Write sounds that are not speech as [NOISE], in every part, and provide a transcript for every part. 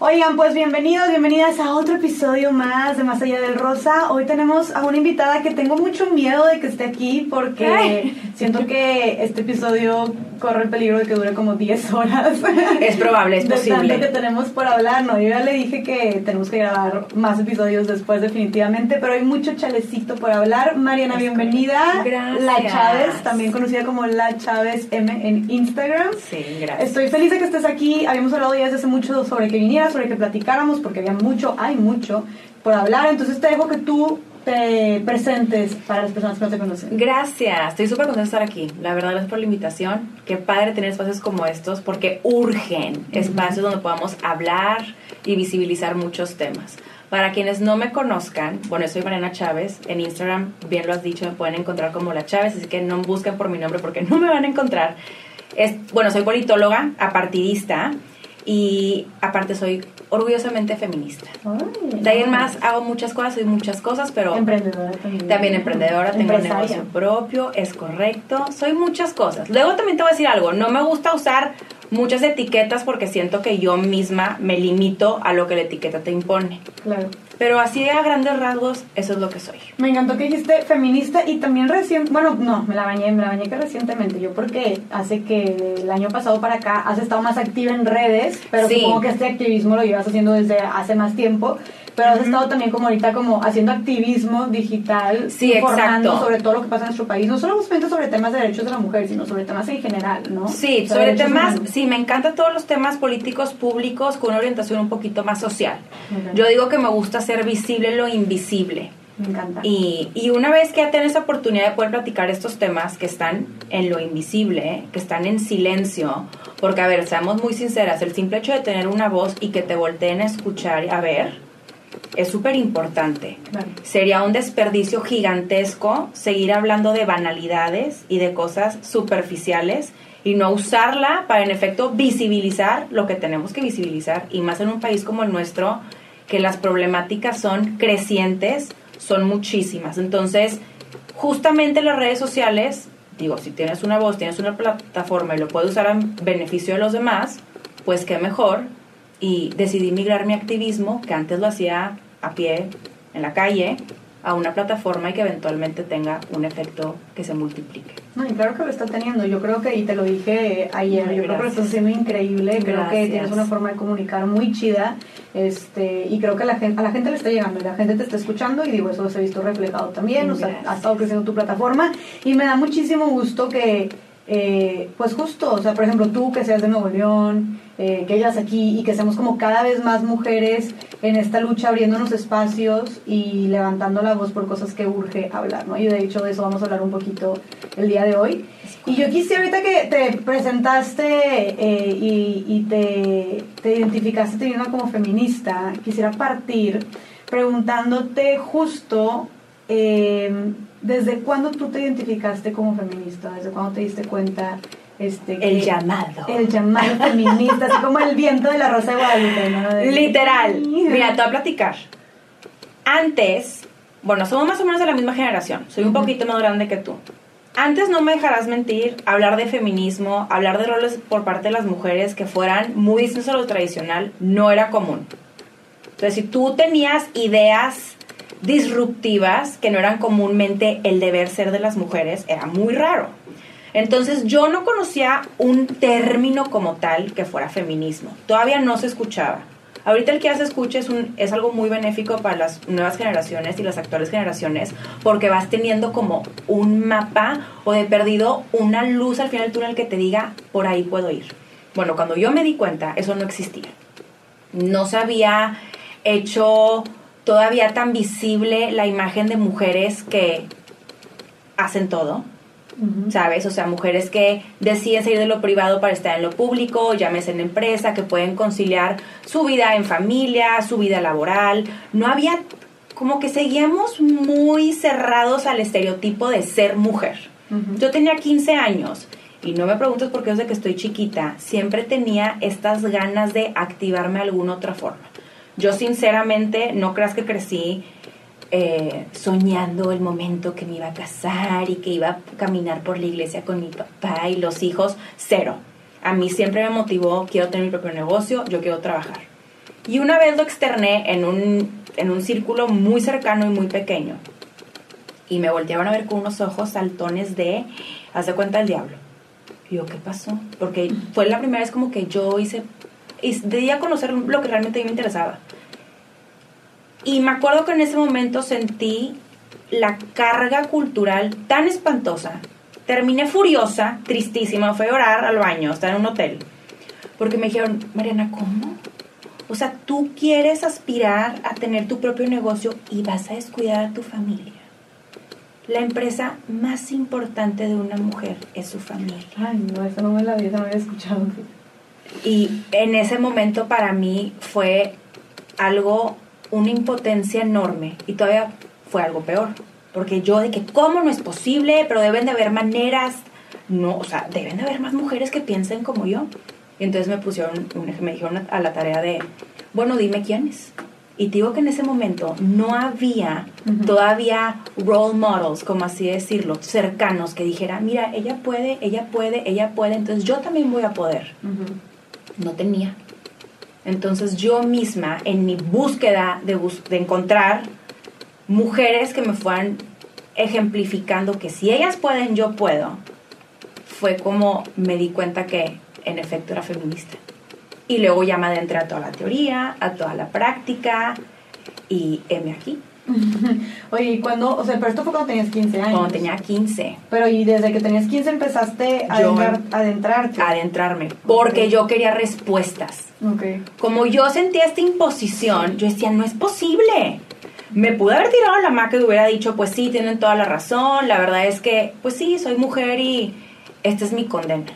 Oigan, pues bienvenidos, bienvenidas a otro episodio más de Más Allá del Rosa. Hoy tenemos a una invitada que tengo mucho miedo de que esté aquí porque siento que este episodio corre el peligro de que dure como 10 horas. Es probable, es de posible. tanto que tenemos por hablar, ¿no? Yo ya le dije que tenemos que grabar más episodios después definitivamente, pero hay mucho chalecito por hablar. Mariana, Es bienvenida. Gracias. La Chávez, también conocida como La Chávez M en Instagram. Sí, gracias. Estoy feliz de que estés aquí. Habíamos hablado ya desde hace mucho sobre que vinieras, sobre que platicáramos, porque había mucho, hay mucho por hablar. Entonces te dejo que tú te presentes para las personas que no te conocen. Gracias, estoy súper contenta de estar aquí. La verdad, gracias por la invitación. Qué padre tener espacios como estos porque urgen espacios donde podamos hablar y visibilizar muchos temas. Para quienes no me conozcan, bueno, soy Mariana Chávez. En Instagram, bien lo has dicho, me pueden encontrar como La Chávez, así que no busquen por mi nombre porque no me van a encontrar. Es, bueno, soy politóloga, apartidista y aparte soy orgullosamente feminista. Ay, De ahí en más hago muchas cosas, soy muchas cosas, pero Emprendedora también. también emprendedora, tengo un negocio propio, es correcto, soy muchas cosas. Luego también te voy a decir algo, no me gusta usar muchas etiquetas porque siento que yo misma me limito a lo que la etiqueta te impone. Claro. Pero así a grandes rasgos, eso es lo que soy. Me encantó que dijiste feminista y también recién, bueno, no, me la bañé, me la bañé que recientemente, yo porque hace que el año pasado para acá has estado más activa en redes, pero Sí. supongo que este activismo lo llevas haciendo desde hace más tiempo, pero has estado también como ahorita como haciendo activismo digital, Sí, informando exacto. sobre todo lo que pasa en nuestro país, no solo justamente sobre temas de derechos de la mujer, sino sobre temas en general, ¿no? Sí, sobre derechos temas, humanos. sí, me encantan todos los temas políticos públicos con una orientación un poquito más social. Ok. Yo digo que me gusta hacer visible lo invisible. Me encanta. Y, y una vez que ya tienes esa oportunidad de poder platicar estos temas que están en lo invisible, que están en silencio, porque a ver, seamos muy sinceras, el simple hecho de tener una voz y que te volteen a escuchar a ver, es súper importante. Claro. Sería un desperdicio gigantesco seguir hablando de banalidades y de cosas superficiales y no usarla para en efecto visibilizar lo que tenemos que visibilizar y más en un país como el nuestro que las problemáticas son crecientes, son muchísimas. Entonces, justamente las redes sociales, digo, si tienes una voz, tienes una plataforma y lo puedes usar en beneficio de los demás, pues qué mejor. Y decidí migrar mi activismo, que antes lo hacía a pie, en la calle, a una plataforma y que eventualmente tenga un efecto que se multiplique. No, y claro que lo está teniendo. Yo creo que, y te lo dije ayer, Ay, yo creo que lo gracias. estás haciendo increíble. Creo que Gracias. tienes una forma de comunicar muy chida. Este, y creo que la gente, a la gente le está llegando, y la gente te está escuchando, y digo, eso se ha visto reflejado también. O sea, Gracias. ha estado creciendo tu plataforma. Y me da muchísimo gusto que, eh, pues justo, o sea, por ejemplo, tú que seas de Nuevo León, eh, que hayas aquí y que seamos como cada vez más mujeres en esta lucha abriéndonos espacios y levantando la voz por cosas que urge hablar, ¿no? Y de hecho de eso vamos a hablar un poquito el día de hoy. Y yo quisiera ahorita que te presentaste eh, y, te, te identificaste teniendo como feminista, quisiera partir preguntándote justo eh, desde cuándo tú te identificaste como feminista, desde cuándo te diste cuenta este, El que- llamado. el llamado feminista, así como el viento de la rosa de Guadalupe, ¿no? De- Literal. Mira, te voy a platicar. Antes, bueno, somos más o menos de la misma generación. Soy un Ujú. poquito más grande que tú. Antes no me dejarás mentir, hablar de feminismo, hablar de roles por parte de las mujeres que fueran muy distintos a lo tradicional, no era común. Entonces, si tú tenías ideas disruptivas que no eran comúnmente el deber ser de las mujeres, era muy raro. Entonces yo no conocía un término como tal que fuera feminismo. Todavía no se escuchaba. Ahorita el que ya se escucha es, un, es algo muy benéfico para las nuevas generaciones y las actuales generaciones porque vas teniendo como un mapa o de perdido una luz al final del túnel que te diga por ahí puedo ir. Bueno, cuando yo me di cuenta, eso no existía. No se había hecho todavía tan visible la imagen de mujeres que hacen todo. ¿sabes? O sea, mujeres que deciden salir de lo privado para estar en lo público, llámese en empresa, que pueden conciliar su vida en familia, su vida laboral. No había, como que seguíamos muy cerrados al estereotipo de ser mujer. Yo tenía 15 años y no me preguntes por qué desde que estoy chiquita, siempre tenía estas ganas de activarme de alguna otra forma. Yo sinceramente no creas que crecí eh, soñando el momento que me iba a casar y que iba a caminar por la iglesia con mi papá y los hijos, cero. A mí siempre me motivó, quiero tener mi propio negocio, yo quiero trabajar. Y una vez lo externé en un, en un círculo muy cercano y muy pequeño. Y me volteaban a ver con unos ojos saltones de, haz de cuenta el diablo. Y yo, ¿qué pasó? Porque fue la primera vez como que yo hice, debía conocer lo que realmente me interesaba. Y me acuerdo que en ese momento sentí la carga cultural tan espantosa. Terminé furiosa, tristísima, fui a orar al baño, estar en un hotel. Porque me dijeron, Mariana, ¿cómo? O sea, tú quieres aspirar a tener tu propio negocio y vas a descuidar a tu familia. La empresa más importante de una mujer es su familia. Ay, no, eso no me la había, no había escuchado. Y en ese momento para mí fue algo, una impotencia enorme. Y todavía fue algo peor. Porque yo de que, ¿cómo no es posible? Pero deben de haber maneras. No, o sea, deben de haber más mujeres que piensen como yo. Y entonces me pusieron, me dijeron a la tarea de, bueno, dime quiénes. Y te digo que en ese momento no había todavía role models, como así decirlo, cercanos, que dijera, mira, ella puede, ella puede, ella puede, entonces yo también voy a poder. No tenía. Entonces yo misma, en mi búsqueda de, encontrar mujeres que me fueran ejemplificando que si ellas pueden, yo puedo, fue como me di cuenta que en efecto era feminista. Y luego ya me adentré a toda la teoría, a toda la práctica y heme aquí. [LAUGHS] Oye, ¿y cuándo? O sea, pero esto fue cuando tenías 15 años. Cuando tenía 15. Pero y desde que tenías 15 empezaste a adentrarte. adentrarme, porque yo quería respuestas. Okay. Como yo sentía esta imposición, yo decía, no es posible. Me pude haber tirado la maca y hubiera dicho, pues sí, tienen toda la razón, la verdad es que, pues sí, soy mujer y esta es mi condena.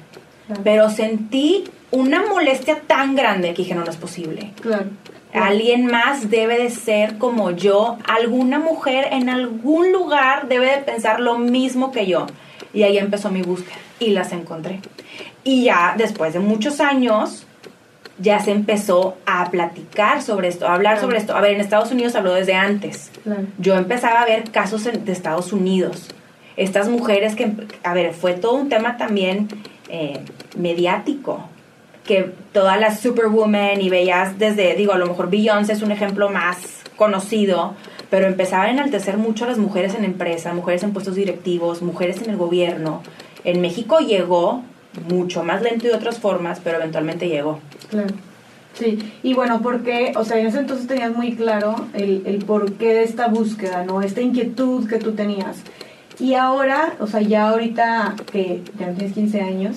Pero sentí una molestia tan grande que dije, no, no es posible. Claro. Alguien más debe de ser como yo, alguna mujer en algún lugar debe de pensar lo mismo que yo. Y ahí empezó mi búsqueda y las encontré. Y ya después de muchos años, ya se empezó a platicar sobre esto, a hablar sobre esto. A ver, en Estados Unidos habló desde antes. Yo empezaba a ver casos de Estados Unidos. Estas mujeres que, a ver, fue todo un tema también eh, mediático que todas las superwoman y veías desde, digo, a lo mejor Beyoncé es un ejemplo más conocido, pero empezaban a enaltecer mucho a las mujeres en empresa, mujeres en puestos directivos, mujeres en el gobierno. En México llegó mucho más lento y de otras formas, pero eventualmente llegó. Claro. Sí, y bueno, porque, o sea, en ese entonces tenías muy claro el, el porqué de esta búsqueda, ¿no? Esta inquietud que tú tenías. Y ahora, o sea, ya ahorita que ya tienes 15 años,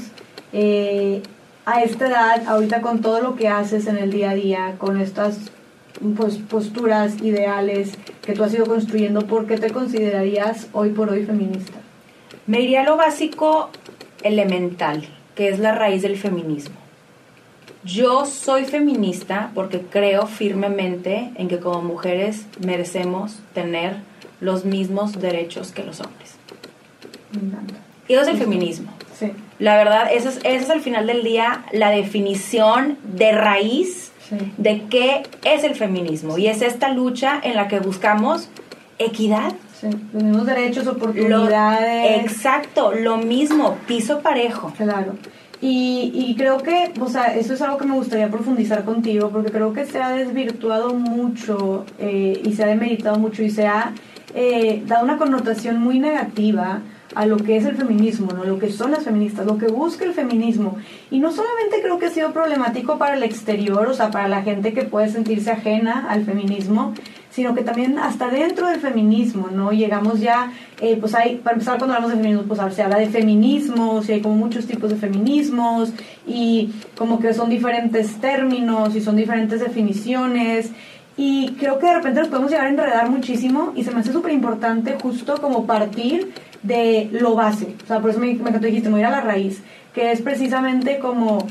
eh, a esta edad, ahorita con todo lo que haces en el día a día, con estas pues, posturas ideales que tú has ido construyendo, ¿por qué te considerarías hoy por hoy feminista? Me iría a lo básico elemental, que es la raíz del feminismo. Yo soy feminista porque creo firmemente en que como mujeres merecemos tener los mismos derechos que los hombres. Y eso es el feminismo. Sí. La verdad, eso es, eso es al final del día la definición de raíz de qué es el feminismo. Y es esta lucha en la que buscamos equidad. Sí. Los mismos derechos, oportunidades. exacto, lo mismo, piso parejo. Claro. Y, y, creo que, o sea, eso es algo que me gustaría profundizar contigo, porque creo que se ha desvirtuado mucho eh, y se ha demeritado mucho y se ha eh, dado una connotación muy negativa a lo que es el feminismo, ¿no? lo que son las feministas, lo que busca el feminismo. Y no solamente creo que ha sido problemático para el exterior, o sea, para la gente que puede sentirse ajena al feminismo, sino que también hasta dentro del feminismo, ¿no? Llegamos ya, eh, pues hay, para empezar cuando hablamos de feminismo, pues se habla de feminismos y hay como muchos tipos de feminismos y como que son diferentes términos y son diferentes definiciones y creo que de repente nos podemos llegar a enredar muchísimo y se me hace súper importante justo como partir de lo base. O sea, por eso me, me dijiste, me voy a la raíz, que es precisamente como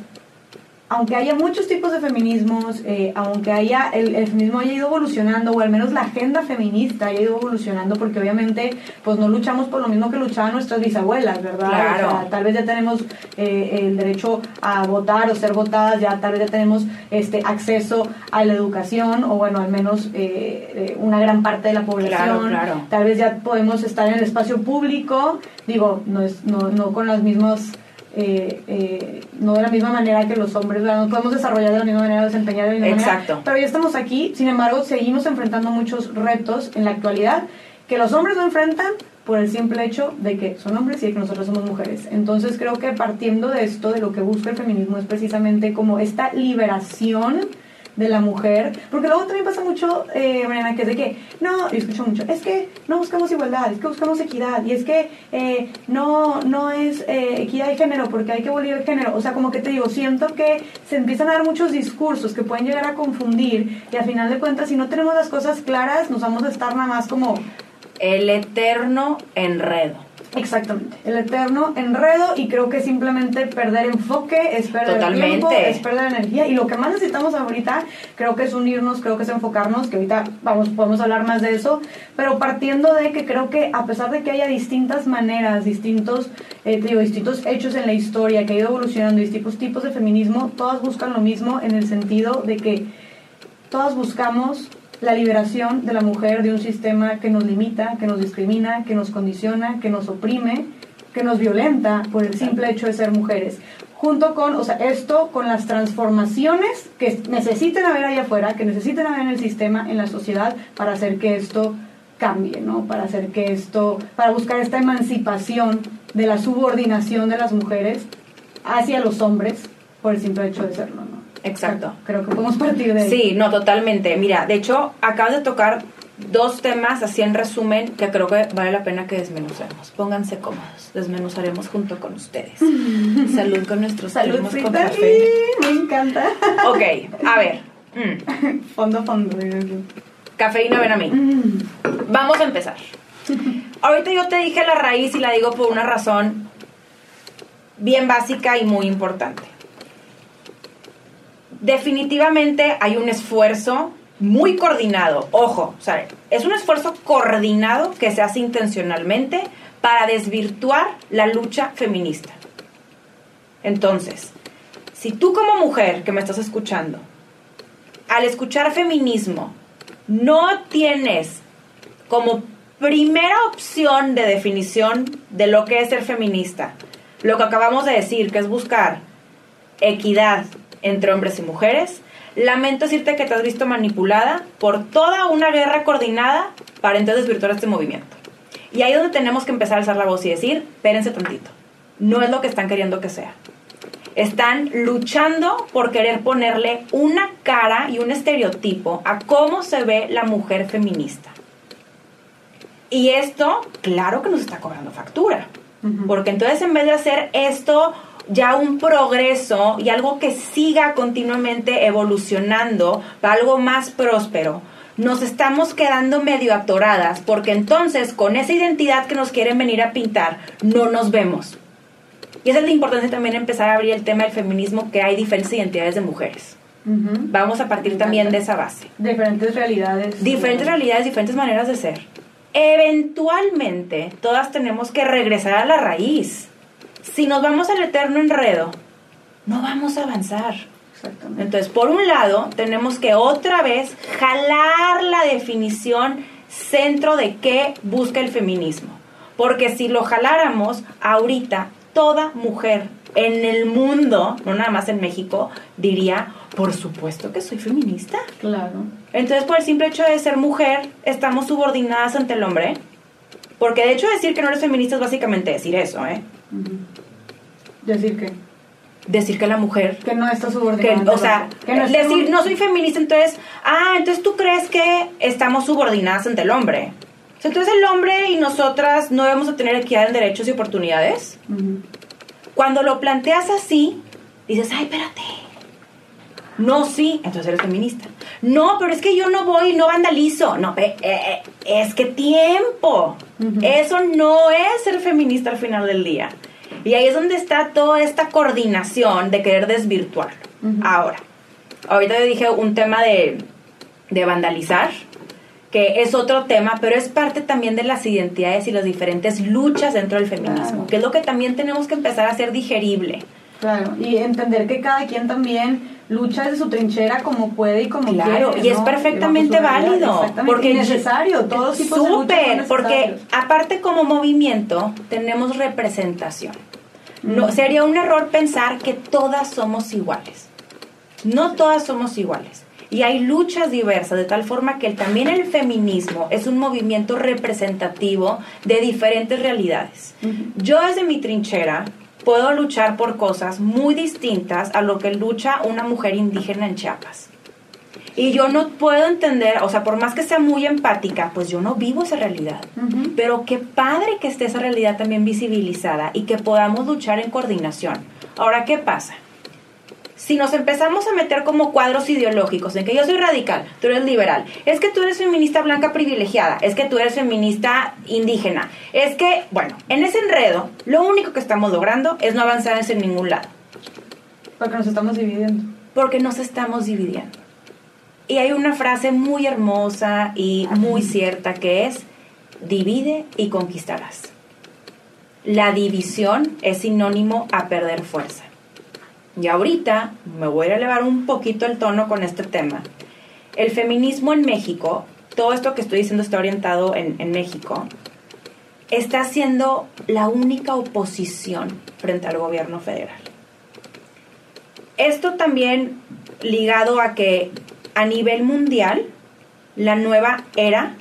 aunque haya muchos tipos de feminismos, eh, aunque haya el, feminismo haya ido evolucionando, o al menos la agenda feminista haya ido evolucionando, porque obviamente pues no luchamos por lo mismo que luchaban nuestras bisabuelas, ¿verdad? Claro. tal vez ya tenemos eh, el derecho a votar o ser votadas, ya tal vez ya tenemos este acceso a la educación, o bueno, al menos eh, una gran parte de la población. Claro, Tal vez ya podemos estar en el espacio público, digo, no, es, no, no con las mismas eh, eh, no de la misma manera que los hombres, ¿verdad? no podemos desarrollar de la misma manera, desempeñar de la misma Exacto. manera. Pero ya estamos aquí, sin embargo, seguimos enfrentando muchos retos en la actualidad que los hombres no enfrentan por el simple hecho de que son hombres y de que nosotros somos mujeres. Entonces creo que partiendo de esto, de lo que busca el feminismo es precisamente como esta liberación de la mujer, porque luego también pasa mucho, eh, Mariana, que es de que, no, yo escucho mucho, es que no buscamos igualdad, es que buscamos equidad, y es que eh, no, no es eh, equidad de género, porque hay que abolir el género, o sea, como que te digo, siento que se empiezan a dar muchos discursos que pueden llegar a confundir, y al final de cuentas, si no tenemos las cosas claras, nos vamos a estar nada más como El eterno enredo. Exactamente, el eterno enredo y creo que simplemente perder enfoque es perder Totalmente. tiempo, es perder energía. Y lo que más necesitamos ahorita creo que es unirnos, creo que es enfocarnos, que ahorita vamos podemos hablar más de eso, pero partiendo de que creo que a pesar de que haya distintas maneras, distintos eh, digo, distintos hechos en la historia que ha ido evolucionando, distintos tipos de feminismo, todas buscan lo mismo en el sentido de que todas buscamos la liberación de la mujer de un sistema que nos limita, que nos discrimina, que nos condiciona, que nos oprime, que nos violenta por el simple hecho de ser mujeres. Junto con, o sea, esto con las transformaciones que necesiten haber allá afuera, que necesiten haber en el sistema, en la sociedad, para hacer que esto cambie, ¿no? Para hacer que esto, para buscar esta emancipación de la subordinación de las mujeres hacia los hombres por el simple hecho de serlo, ¿no? Exacto. Creo que podemos partir de ahí. Sí, no, totalmente. Mira, de hecho, acabas de tocar dos temas así en resumen que creo que vale la pena que desmenuzamos. Pónganse cómodos, desmenuzaremos junto con ustedes. [LAUGHS] Salud con nuestros Salud, con café. Me encanta. Ok, a ver. Mm, [LAUGHS] Fondo, fondo. cafeína, ven a mí. Mm. Vamos a empezar. Ahorita yo te dije la raíz y la digo por una razón bien básica y muy importante. Definitivamente hay un esfuerzo muy coordinado, ojo, o sea, es un esfuerzo coordinado que se hace intencionalmente para desvirtuar la lucha feminista. Entonces, si tú como mujer que me estás escuchando, al escuchar feminismo, no tienes como primera opción de definición de lo que es ser feminista, lo que acabamos de decir, que es buscar equidad entre hombres y mujeres, lamento decirte que te has visto manipulada por toda una guerra coordinada para entonces desvirtuar este movimiento. Y ahí es donde tenemos que empezar a alzar la voz y decir, espérense tantito, no es lo que están queriendo que sea. Están luchando por querer ponerle una cara y un estereotipo a cómo se ve la mujer feminista. Y esto, claro que nos está cobrando factura. Porque entonces en vez de hacer esto ya un progreso y algo que siga continuamente evolucionando para algo más próspero, nos estamos quedando medio atoradas porque entonces con esa identidad que nos quieren venir a pintar no nos vemos. Y esa es la importancia también empezar a abrir el tema del feminismo, que hay diferentes identidades de mujeres. Vamos a partir también de esa base. Diferentes realidades. Diferentes realidades, diferentes maneras de ser. Eventualmente, todas tenemos que regresar a la raíz. Si nos vamos al eterno enredo, no vamos a avanzar. Exactamente. Entonces, por un lado, tenemos que otra vez jalar la definición centro de qué busca el feminismo. Porque si lo jaláramos, ahorita toda mujer en el mundo, no nada más en México, diría, por supuesto que soy feminista. Claro. Entonces, por el simple hecho de ser mujer, estamos subordinadas ante el hombre. Porque de hecho decir que no eres feminista es básicamente decir eso, ¿eh? Decir que, Decir que la mujer... que no está Que, subordinada. o sea, que no decir no soy feminista, entonces, ah, entonces tú crees que estamos subordinadas ante el hombre. O sea, entonces el hombre y nosotras no debemos a tener equidad en derechos y oportunidades. Ujú. Cuando lo planteas así, dices, ay, espérate. No, sí, entonces eres feminista. No, pero es que yo no voy, no vandalizo. No, eh, eh, es que tiempo. Ujú. Eso no es ser feminista al final del día. Y ahí es donde está toda esta coordinación de querer desvirtuarlo. Ujú. Ahora, ahorita te dije un tema de, de vandalizar, que es otro tema, pero es parte también de las identidades y las diferentes luchas dentro del feminismo, Claro. que es lo que también tenemos que empezar a hacer digerible. Claro, y entender que cada quien también lucha desde su trinchera como puede y como Claro, quiere. y es ¿no? perfectamente válido. Exactamente, Porque y necesario, todos tipos de Súper, porque aparte como movimiento tenemos representación. No, sería un error pensar que todas somos iguales. No todas somos iguales. Y hay luchas diversas, de tal forma que el- también el feminismo es un movimiento representativo de diferentes realidades. Yo desde mi trinchera puedo luchar por cosas muy distintas a lo que lucha una mujer indígena en Chiapas. Y yo no puedo entender, o sea, por más que sea muy empática, pues yo no vivo esa realidad. Pero qué padre que esté esa realidad también visibilizada y que podamos luchar en coordinación. Ahora, ¿qué pasa? Si nos empezamos a meter como cuadros ideológicos en que yo soy radical, tú eres liberal, es que tú eres feminista blanca privilegiada, es que tú eres feminista indígena, es que, bueno, en ese enredo, lo único que estamos logrando es no avanzar en ningún lado Porque nos estamos dividiendo. porque nos estamos dividiendo. Y hay una frase muy hermosa y muy cierta que es, divide y conquistarás. La división es sinónimo a perder fuerza. Y ahorita me voy a elevar un poquito el tono con este tema. El feminismo en México, todo esto que estoy diciendo está orientado en, en México, está siendo la única oposición frente al gobierno federal. Esto también ligado a que a nivel mundial, la nueva era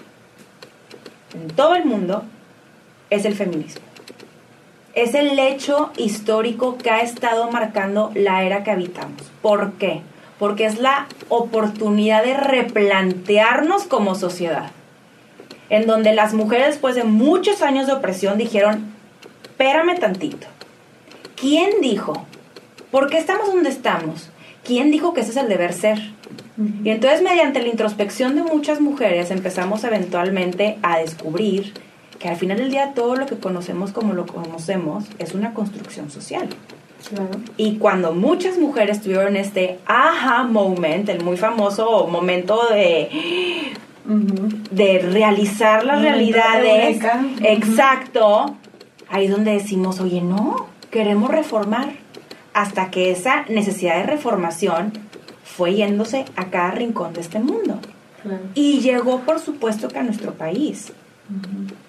en todo el mundo es el feminismo. Es el hecho histórico que ha estado marcando la era que habitamos. ¿Por qué? Porque es la oportunidad de replantearnos como sociedad. En donde las mujeres después de muchos años de opresión dijeron, espérame tantito. ¿Quién dijo? ¿Por qué estamos donde estamos? ¿Quién dijo que ese es el deber ser? Y entonces mediante la introspección de muchas mujeres empezamos eventualmente a descubrir que al final del día todo lo que conocemos como lo conocemos es una construcción social. Claro. Y cuando muchas mujeres tuvieron este aha moment, el muy famoso momento de, de realizar las realidades, exacto, ahí es donde decimos, oye, no, queremos reformar. Hasta que esa necesidad de reformación fue yéndose a cada rincón de este mundo. Claro. Y llegó, por supuesto, que a nuestro país.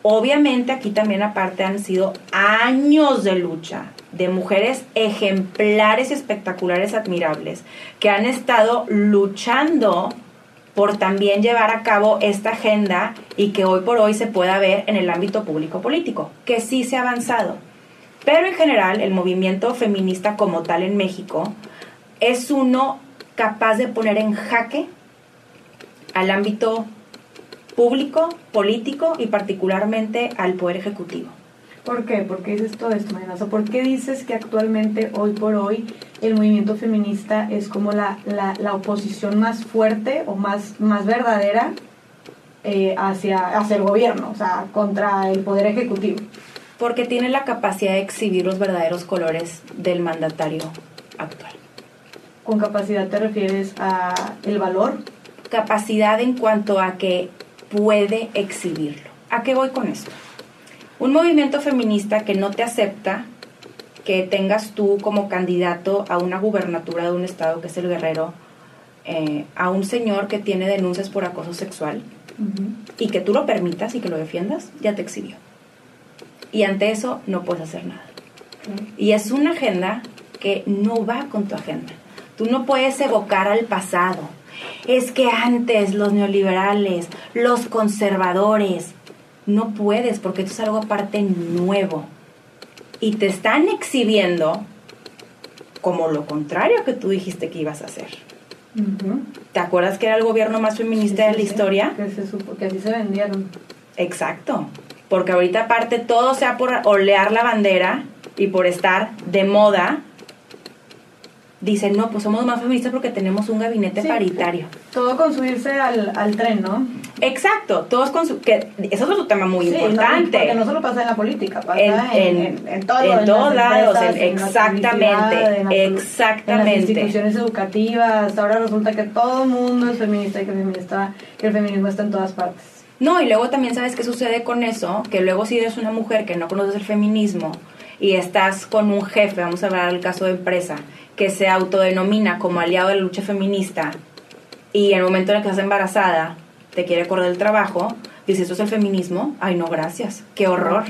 Obviamente aquí también aparte han sido años de lucha de mujeres ejemplares espectaculares, admirables, que han estado luchando por también llevar a cabo esta agenda y que hoy por hoy se pueda ver en el ámbito público político, que sí se ha avanzado. Pero en general el movimiento feminista como tal en México es uno capaz de poner en jaque al ámbito público, político y particularmente al Poder Ejecutivo. ¿Por qué? ¿Por qué dices todo esto, Mariana? O ¿Por qué dices que actualmente, hoy por hoy, el movimiento feminista es como la, la, la oposición más fuerte o más, más verdadera eh, hacia, hacia el gobierno, o sea, contra el poder ejecutivo? Porque tiene la capacidad de exhibir los verdaderos colores del mandatario actual. ¿Con capacidad te refieres a el valor? Capacidad en cuanto a que puede exhibirlo. ¿A qué voy con esto? Un movimiento feminista que no te acepta que tengas tú como candidato a una gubernatura de un estado que es el guerrero, eh, a un señor que tiene denuncias por acoso sexual y que tú lo permitas y que lo defiendas, ya te exhibió. Y ante eso no puedes hacer nada. Y es una agenda que no va con tu agenda. Tú no puedes evocar al pasado. Es que antes los neoliberales, los conservadores, no puedes porque esto es algo aparte nuevo. Y te están exhibiendo como lo contrario que tú dijiste que ibas a hacer. ¿Te acuerdas que era el gobierno más feminista Sí, de la sí, historia? Que, se supo, que así se vendieron. Exacto. Porque ahorita aparte todo sea por olear la bandera y por estar de moda, dicen, no, pues somos más feministas porque tenemos un gabinete Sí. paritario. Todo con subirse al, al tren, ¿no? Exacto, todos con su... que Eso es otro tema muy Sí, no, importante. porque no solo pasa en la política, pasa En- en, en- en, todos lados, empresas, en- la exactamente, en la- exactamente. En las instituciones educativas, ahora resulta que todo el mundo es feminista y que, el feminista, que el feminismo está en todas partes. No, y luego también sabes qué sucede con eso, que luego si eres una mujer que no conoces el feminismo y estás con un jefe, vamos a hablar del caso de empresa, que se autodenomina como aliado de la lucha feminista y en el momento en el que estás embarazada te quiere correr del trabajo, dices, ¿esto es el feminismo? Ay, no, gracias. Qué horror.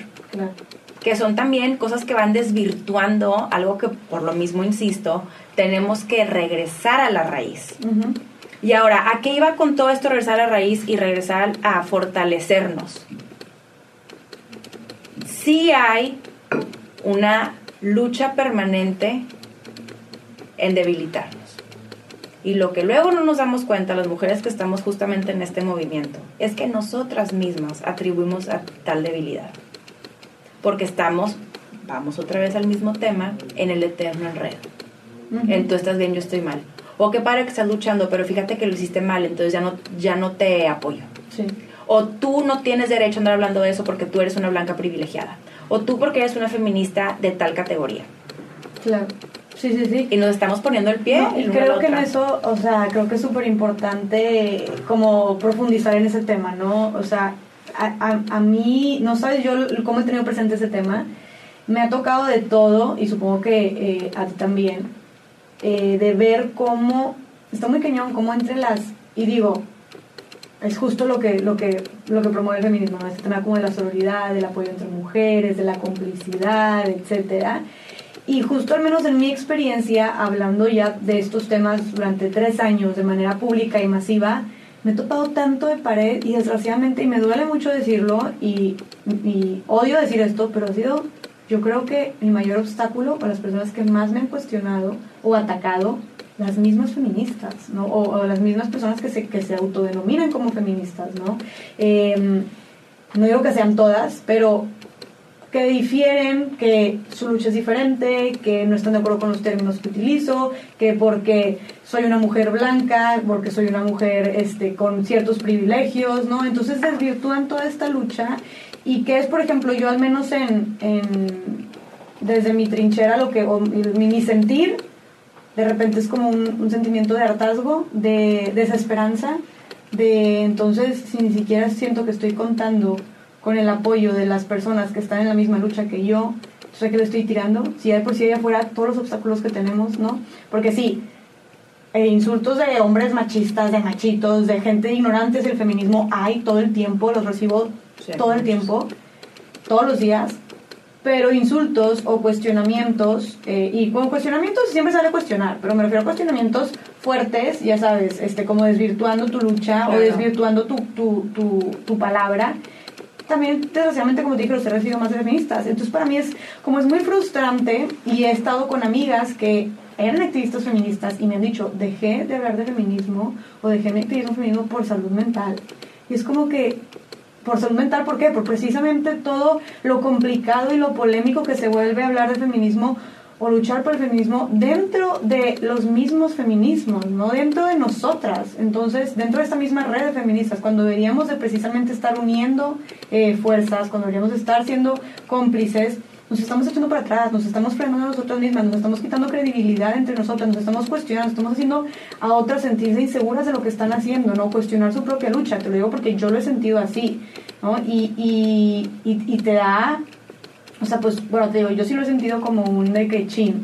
Que son también cosas que van desvirtuando algo que por lo mismo, insisto, tenemos que regresar a la raíz. Y ahora, ¿a qué iba con todo esto regresar a la raíz y regresar a fortalecernos? Sí hay una lucha permanente en debilitarnos. Y lo que luego no nos damos cuenta, las mujeres que estamos justamente en este movimiento, es que nosotras mismas atribuimos a tal debilidad porque estamos, vamos otra vez al mismo tema, en el eterno enredo. En tú estás bien, yo estoy mal. O que para que estás luchando, pero fíjate que lo hiciste mal, entonces ya no, ya no te apoyo. O tú no tienes derecho a andar hablando de eso porque tú eres una blanca privilegiada. O tú porque eres una feminista de tal categoría. Claro. Sí, sí, sí. Y nos estamos poniendo el pie. y creo que en eso, o sea, creo que es súper importante como profundizar en ese tema, ¿no? O sea, a, a, mí, no sabes yo cómo he tenido presente ese tema, me ha tocado de todo y supongo que eh, a ti también, eh, de ver cómo, está muy cañón, cómo entre las, y digo, es justo lo que, lo que, lo que promueve el feminismo, ¿no? este tema como de la sororidad, del apoyo entre mujeres, de la complicidad, etcétera. Y justo al menos en mi experiencia, hablando ya de estos temas durante tres años de manera pública y masiva, me he topado tanto de pared y desgraciadamente, y me duele mucho decirlo, y, odio decir esto, pero ha sido, yo creo que mi mayor obstáculo o las personas que más me han cuestionado o atacado, las mismas feministas, ¿no? O, las mismas personas que se, que se autodenominan como feministas, ¿no? Em, no digo que sean todas, pero que difieren, que su lucha es diferente, que no están de acuerdo con los términos que utilizo, que porque soy una mujer blanca, porque soy una mujer este, con ciertos privilegios, ¿no? Entonces desvirtúan toda esta lucha y que es, por ejemplo, yo al menos en, desde mi trinchera, lo que, o mi, sentir, de repente es como un, un sentimiento de hartazgo, de desesperanza, de entonces si ni siquiera siento que estoy contando con el apoyo de las personas que están en la misma lucha que yo, sé que le estoy tirando, si hay por si allá afuera todos los obstáculos que tenemos, ¿no? Porque sí, eh, insultos de hombres machistas, de machitos, de gente ignorante del feminismo hay todo el tiempo, los recibo todo el tiempo, todos los días, pero insultos o cuestionamientos, eh, y con cuestionamientos siempre sale cuestionar, pero me refiero a cuestionamientos fuertes, ya sabes, este, como desvirtuando tu lucha o desvirtuando tu, tu, tu, tu palabra, también desgraciadamente como te dije los he recibido más de feministas. Entonces para mí es como es muy frustrante y he estado con amigas que eran activistas feministas y me han dicho dejé de hablar de feminismo o dejé mi activismo feminismo por salud mental y es como que por salud mental ¿por qué? por precisamente todo lo complicado y lo polémico que se vuelve a hablar de feminismo o luchar por el feminismo dentro de los mismos feminismos, no dentro de nosotras. Entonces, dentro de esta misma red de feministas, cuando deberíamos de precisamente estar uniendo eh, fuerzas, cuando deberíamos de estar siendo cómplices, nos estamos echando para atrás, nos estamos frenando a nosotras mismas, nos estamos quitando credibilidad entre nosotras, nos estamos cuestionando, estamos haciendo a otras sentirse inseguras de lo que están haciendo, ¿no? Cuestionar su propia lucha, te lo digo porque yo lo he sentido así, ¿no? Y, y, y, y te da o sea, pues, bueno, te digo, yo sí lo he sentido como un de que chin,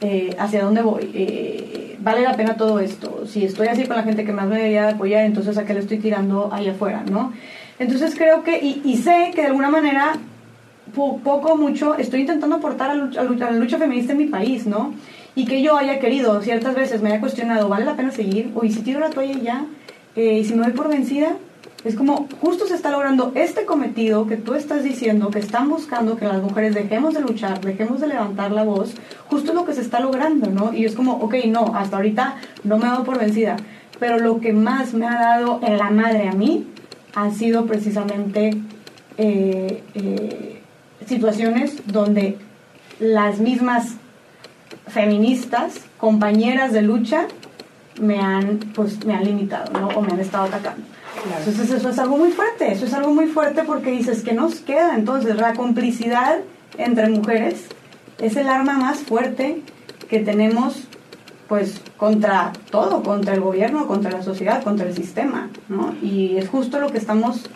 eh, hacia dónde voy, eh, vale la pena todo esto. Si estoy así con la gente que más me debería apoyar, entonces a qué le estoy tirando ahí afuera, ¿no? Entonces creo que, y, sé que de alguna manera, poco o mucho, estoy intentando aportar a, a, la lucha feminista en mi país, ¿no? Y que yo haya querido, ciertas veces me haya cuestionado, ¿vale la pena seguir? O y si tiro la toalla ya, eh, y si me doy por vencida, es como justo se está logrando este cometido que tú estás diciendo, que están buscando que las mujeres dejemos de luchar, dejemos de levantar la voz, justo lo que se está logrando, ¿no? Y es como, ok, no, hasta ahorita no me he dado por vencida, pero lo que más me ha dado en la madre a mí han sido precisamente eh, eh, situaciones donde las mismas feministas, compañeras de lucha, me han, pues, me han limitado, ¿no? O me han estado atacando. Entonces eso es algo muy fuerte, eso es algo muy fuerte porque dices que nos queda. Entonces la complicidad entre mujeres es el arma más fuerte que tenemos pues contra todo, contra el gobierno, contra la sociedad, contra el sistema, ¿no? Y es justo lo que estamos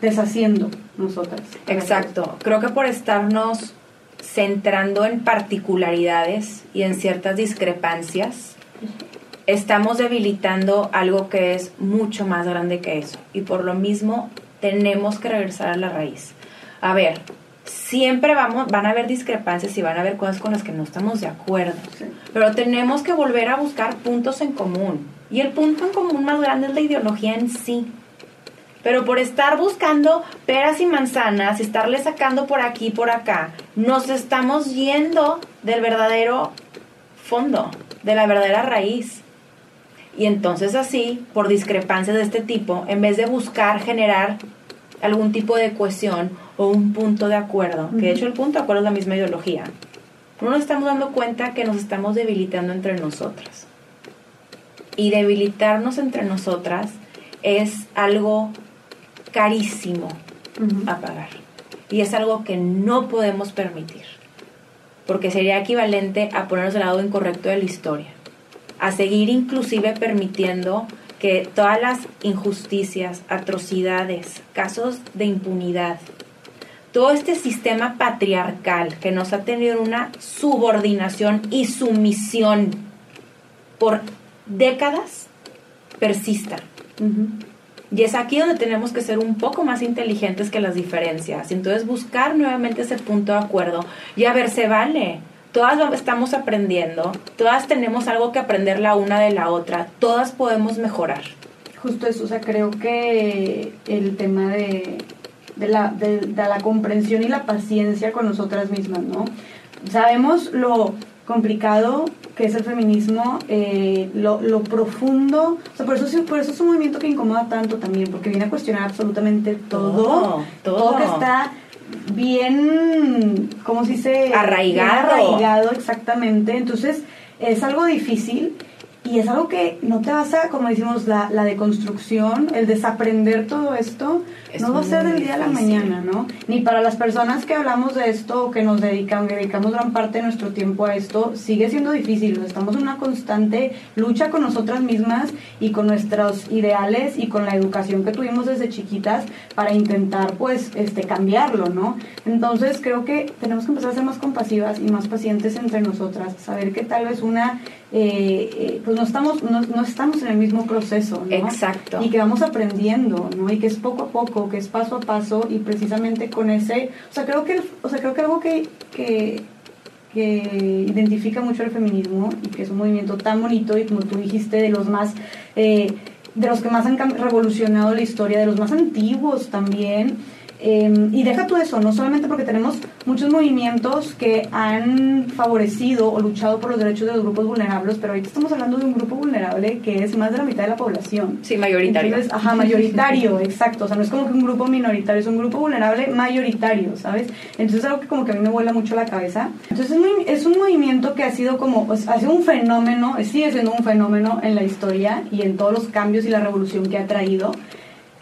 deshaciendo nosotras. Exacto. Creo que por estarnos centrando en particularidades y en ciertas discrepancias, estamos debilitando algo que es mucho más grande que eso. Y por lo mismo tenemos que regresar a la raíz. A ver, siempre vamos, van a haber discrepancias y van a haber cosas con las que no estamos de acuerdo. Pero tenemos que volver a buscar puntos en común. Y el punto en común más grande es la ideología en sí. Pero por estar buscando peras y manzanas, estarle sacando por aquí y por acá, nos estamos yendo del verdadero fondo, de la verdadera raíz. Y entonces así, por discrepancias de este tipo, en vez de buscar generar algún tipo de cohesión o un punto de acuerdo, que de hecho el punto de acuerdo es la misma ideología, no nos estamos dando cuenta que nos estamos debilitando entre nosotras. Y debilitarnos entre nosotras es algo carísimo a pagar. Y es algo que no podemos permitir. Porque sería equivalente a ponernos al lado incorrecto de la historia. A seguir inclusive permitiendo que todas las injusticias, atrocidades, casos de impunidad, todo este sistema patriarcal que nos ha tenido una subordinación y sumisión por décadas, persista. Y es aquí donde tenemos que ser un poco más inteligentes que las diferencias. Entonces buscar nuevamente ese punto de acuerdo y a ver, se vale. Todas estamos aprendiendo, todas tenemos algo que aprender la una de la otra, todas podemos mejorar. Justo eso, o sea, creo que el tema de, de, la, de la comprensión y la paciencia con nosotras mismas, ¿no? Sabemos lo complicado que es el feminismo, eh, lo, lo, profundo, o sea, por eso, por eso es un movimiento que incomoda tanto también, porque viene a cuestionar absolutamente todo, todo, que está bien, ¿cómo se dice? Arraigado. arraigado, exactamente. Entonces, es algo difícil y es algo que no te vas a, como decimos, la, la deconstrucción, el desaprender todo esto, no va a ser del día a la mañana, ¿no? Ni para las personas que hablamos de esto o que nos dedican, que dedicamos gran parte de nuestro tiempo a esto, sigue siendo difícil. Estamos en una constante lucha con nosotras mismas y con nuestros ideales y con la educación que tuvimos desde chiquitas para intentar, pues, este, cambiarlo, ¿no? Entonces creo que tenemos que empezar a ser más compasivas y más pacientes entre nosotras, saber que tal vez una eh, eh, pues no estamos, no, no, estamos en el mismo proceso, ¿no? Exacto. Y que vamos aprendiendo, ¿no? Y que es poco a poco, que es paso a paso y precisamente con ese, o sea, creo que, o sea, creo que algo que, que, que identifica mucho el feminismo y que es un movimiento tan bonito y como tú dijiste, de los más... Eh, de los que más han revolucionado la historia, de los más antiguos también, Em, y deja tú eso, no solamente porque tenemos muchos movimientos que han favorecido o luchado por los derechos de los grupos vulnerables, pero ahorita estamos hablando de un grupo vulnerable que es más de la mitad de la población. Sí, mayoritario. ajá, mayoritario, [LAUGHS] exacto. O sea, no es como que un grupo minoritario, es un grupo vulnerable mayoritario, ¿sabes? Entonces es algo que como que a mí me vuela mucho la cabeza. Entonces es, un movimiento que ha sido como, pues, ha sido un fenómeno, sigue siendo un fenómeno en la historia y en todos los cambios y la revolución que ha traído.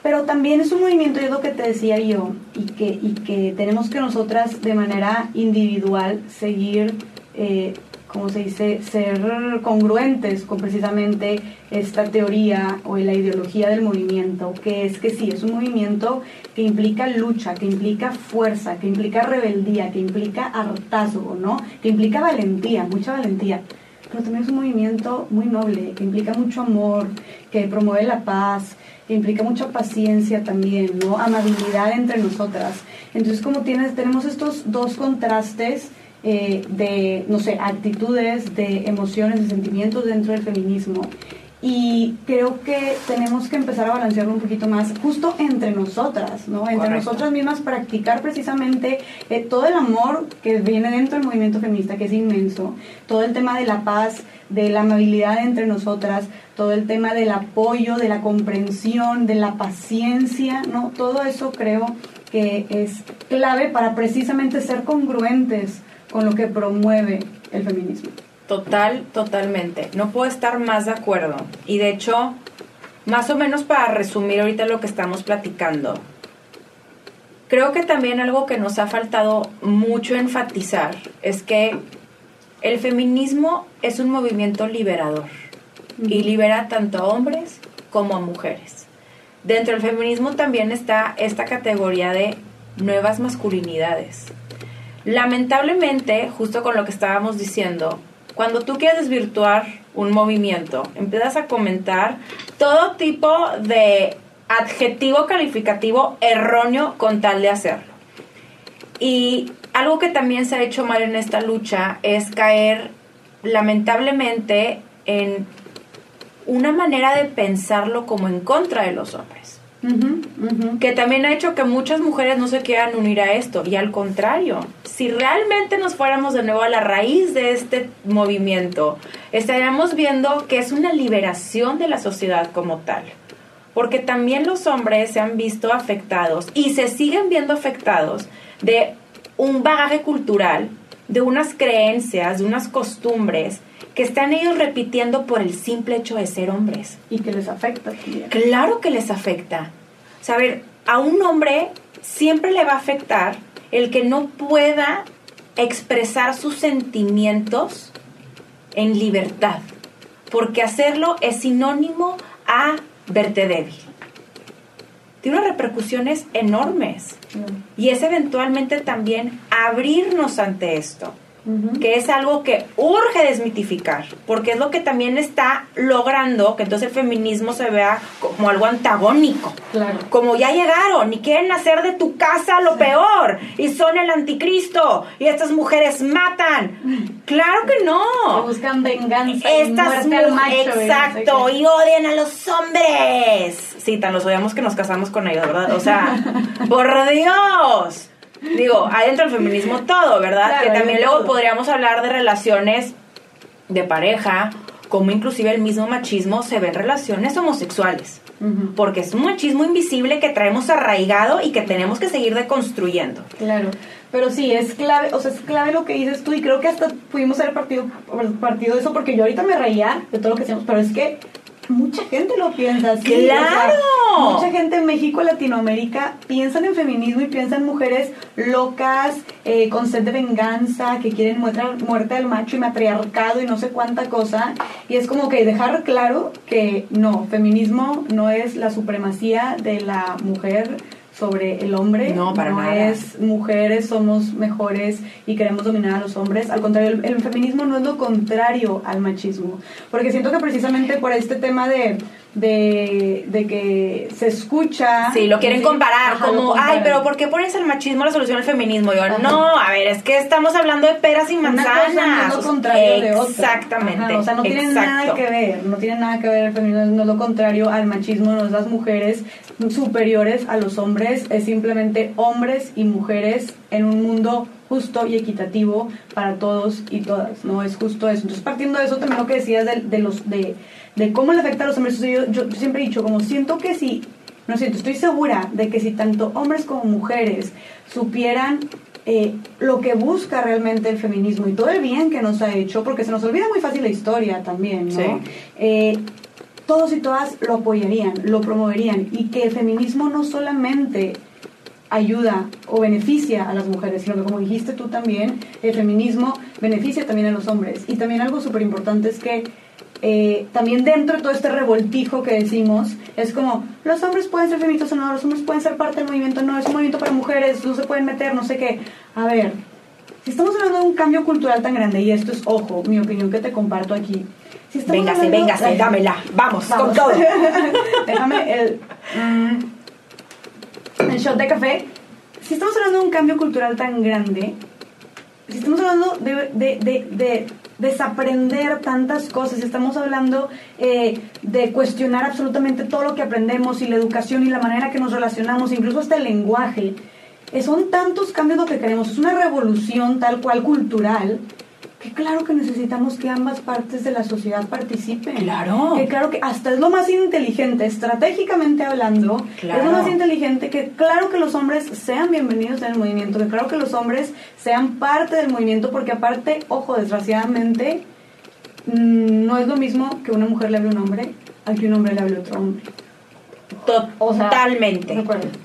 Pero también es un movimiento, es lo que te decía yo, y que, y que tenemos que nosotras de manera individual seguir, eh, como se dice, ser congruentes con precisamente esta teoría o la ideología del movimiento, que es que sí, es un movimiento que implica lucha, que implica fuerza, que implica rebeldía, que implica hartazgo, ¿no? Que implica valentía, mucha valentía pero también es un movimiento muy noble, que implica mucho amor, que promueve la paz, que implica mucha paciencia también. Amabilidad entre nosotras. Entonces, como tienes, tenemos estos dos contrastes eh, de, no sé, actitudes, de emociones, de sentimientos dentro del feminismo. Y creo que tenemos que empezar a balancearlo un poquito más, justo entre nosotras, ¿no? Entre nosotras mismas, practicar precisamente eh, todo el amor que viene dentro del movimiento feminista, que es inmenso, todo el tema de la paz, de la amabilidad entre nosotras, todo el tema del apoyo, de la comprensión, de la paciencia, ¿no? Todo eso creo que es clave para precisamente ser congruentes con lo que promueve el feminismo. Total, totalmente. No puedo estar más de acuerdo. Y de hecho, más o menos para resumir ahorita lo que estamos platicando, creo que también algo que nos ha faltado mucho enfatizar es que el feminismo es un movimiento liberador y libera tanto a hombres como a mujeres. Dentro del feminismo también está esta categoría de nuevas masculinidades. Lamentablemente, justo con lo que estábamos diciendo, cuando tú quieres desvirtuar un movimiento, empiezas a comentar todo tipo de adjetivo calificativo erróneo con tal de hacerlo. Y algo que también se ha hecho mal en esta lucha es caer lamentablemente en una manera de pensarlo como en contra de los hombres. Que también ha hecho que muchas mujeres no se quieran unir a esto. Y al contrario, si realmente nos fuéramos de nuevo a la raíz de este movimiento, estaríamos viendo que es una liberación de la sociedad como tal. Porque también los hombres se han visto afectados y se siguen viendo afectados de un bagaje cultural, de unas creencias, de unas costumbres que están ellos repitiendo por el simple hecho de ser hombres. Y que les afecta Claro que les afecta. Saber, a un hombre siempre le va a afectar el que no pueda expresar sus sentimientos en libertad, porque hacerlo es sinónimo a verte débil. Tiene unas repercusiones enormes y es eventualmente también abrirnos ante esto que es algo que urge desmitificar, porque es lo que también está logrando que entonces el feminismo se vea como algo antagónico. Claro. Como ya llegaron y quieren hacer de tu casa lo peor y son el anticristo y estas mujeres matan. Claro que no. buscan venganza. Estas y al macho, Exacto, y odian a los hombres. Sí, tan los odiamos que nos casamos con ellos, ¿verdad? O sea, [LAUGHS] por Dios. Digo, adentro del feminismo todo, ¿verdad? que también luego podríamos hablar de relaciones de pareja, como inclusive el mismo machismo se ve en relaciones homosexuales. Porque es un machismo invisible que traemos arraigado y que tenemos que seguir deconstruyendo. Claro, pero sí, es clave, o sea, es clave lo que dices tú y creo que hasta pudimos haber partido, partido de eso porque yo ahorita me reía de todo lo que hacemos, pero es que mucha gente lo piensa así. ¡Claro! mucha gente en México, Latinoamérica, piensan en feminismo y piensan en mujeres locas, eh, con sed de venganza, que quieren muerte, muerte del macho y matriarcado y no sé cuánta cosa. Y es como que dejar claro que no, feminismo no es la supremacía de la mujer sobre el hombre. No, para no es mujeres somos mejores y queremos dominar a los hombres. Al contrario, el, feminismo no es lo contrario al machismo. Porque siento que precisamente por este tema de, de, que se escucha... Sí, lo quieren comparar como, ay, pero ¿por qué pones el machismo la solución al feminismo? Yo, no, a ver, es que estamos hablando de peras y manzanas. no es lo contrario de otra. Exactamente. o sea, no tiene nada que ver, no tiene nada que ver el feminismo, no es lo contrario al machismo, no es las mujeres superiores a los hombres, es simplemente hombres y mujeres en un mundo justo y equitativo para todos y todas, ¿no? Es justo eso. Entonces, partiendo de eso, también lo que decías de, de los, de, de, cómo le afecta a los hombres, yo, yo, siempre he dicho, como siento que si, no siento, estoy segura de que si tanto hombres como mujeres supieran eh, lo que busca realmente el feminismo y todo el bien que nos ha hecho, porque se nos olvida muy fácil la historia también, ¿no? Eh, todos y todas lo apoyarían, lo promoverían y que el feminismo no solamente ayuda o beneficia a las mujeres, sino que como dijiste tú también, el feminismo beneficia también a los hombres. Y también algo súper importante es que eh, también dentro de todo este revoltijo que decimos, es como, los hombres pueden ser feministas o no, los hombres pueden ser parte del movimiento, no, es un movimiento para mujeres, no se pueden meter, no sé qué. A ver, si estamos hablando de un cambio cultural tan grande, y esto es, ojo, mi opinión que te comparto aquí, si véngase, véngase, dámela. Vamos, con todo. [LAUGHS] Déjame el, mm, el shot de café. Si estamos hablando de un cambio cultural tan grande, si estamos hablando de, de, de, desaprender tantas cosas, estamos hablando eh, de cuestionar absolutamente todo lo que aprendemos y la educación y la manera que nos relacionamos, incluso hasta el lenguaje. Eh, son tantos cambios lo que queremos, es una revolución tal cual cultural que claro que necesitamos que ambas partes de la sociedad participen. Claro. Que claro que hasta es lo más inteligente, estratégicamente hablando, es lo más inteligente que claro que los hombres sean bienvenidos en el movimiento, que claro que los hombres sean parte del movimiento, porque aparte, ojo, desgraciadamente, mm, no es lo mismo que una mujer le hable a un hombre a que un hombre le hable a otro hombre. Totalmente.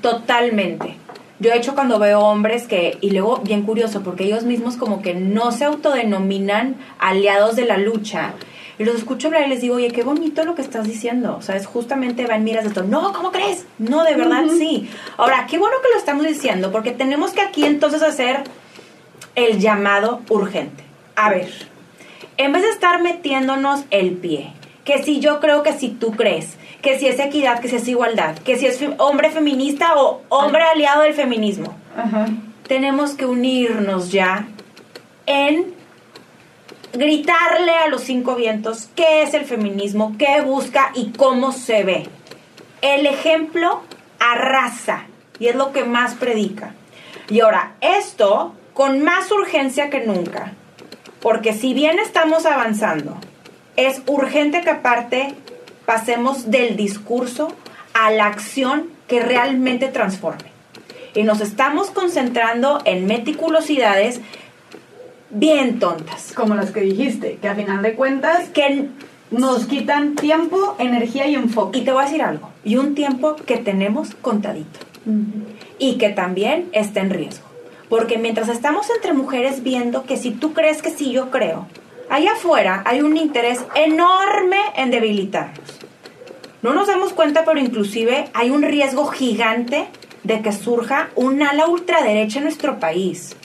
totalmente. Yo he hecho cuando veo hombres que, y luego bien curioso, porque ellos mismos como que no se autodenominan aliados de la lucha. Y los escucho hablar y les digo, oye, qué bonito lo que estás diciendo. O sea, es justamente van miras de todo. No, ¿cómo crees? No, de verdad sí. Ahora, qué bueno que lo estamos diciendo, porque tenemos que aquí entonces hacer el llamado urgente. A ver, en vez de estar metiéndonos el pie, que si yo creo que si tú crees, que si es equidad, que si es igualdad, que si es hombre feminista o hombre aliado del feminismo. tenemos que unirnos ya en gritarle a los cinco vientos qué es el feminismo, qué busca y cómo se ve. El ejemplo arrasa y es lo que más predica. Y ahora, esto con más urgencia que nunca, porque si bien estamos avanzando, es urgente que aparte pasemos del discurso a la acción que realmente transforme. Y nos estamos concentrando en meticulosidades bien tontas. Como las que dijiste, que a final de cuentas que nos quitan tiempo, energía y enfoque. Y te voy a decir algo, y un tiempo que tenemos contadito. Y que también está en riesgo. Porque mientras estamos entre mujeres viendo que si tú crees que sí, yo creo, allá afuera hay un interés enorme en debilitarnos. No nos damos cuenta, pero inclusive hay un riesgo gigante de que surja un ala ultraderecha en nuestro país.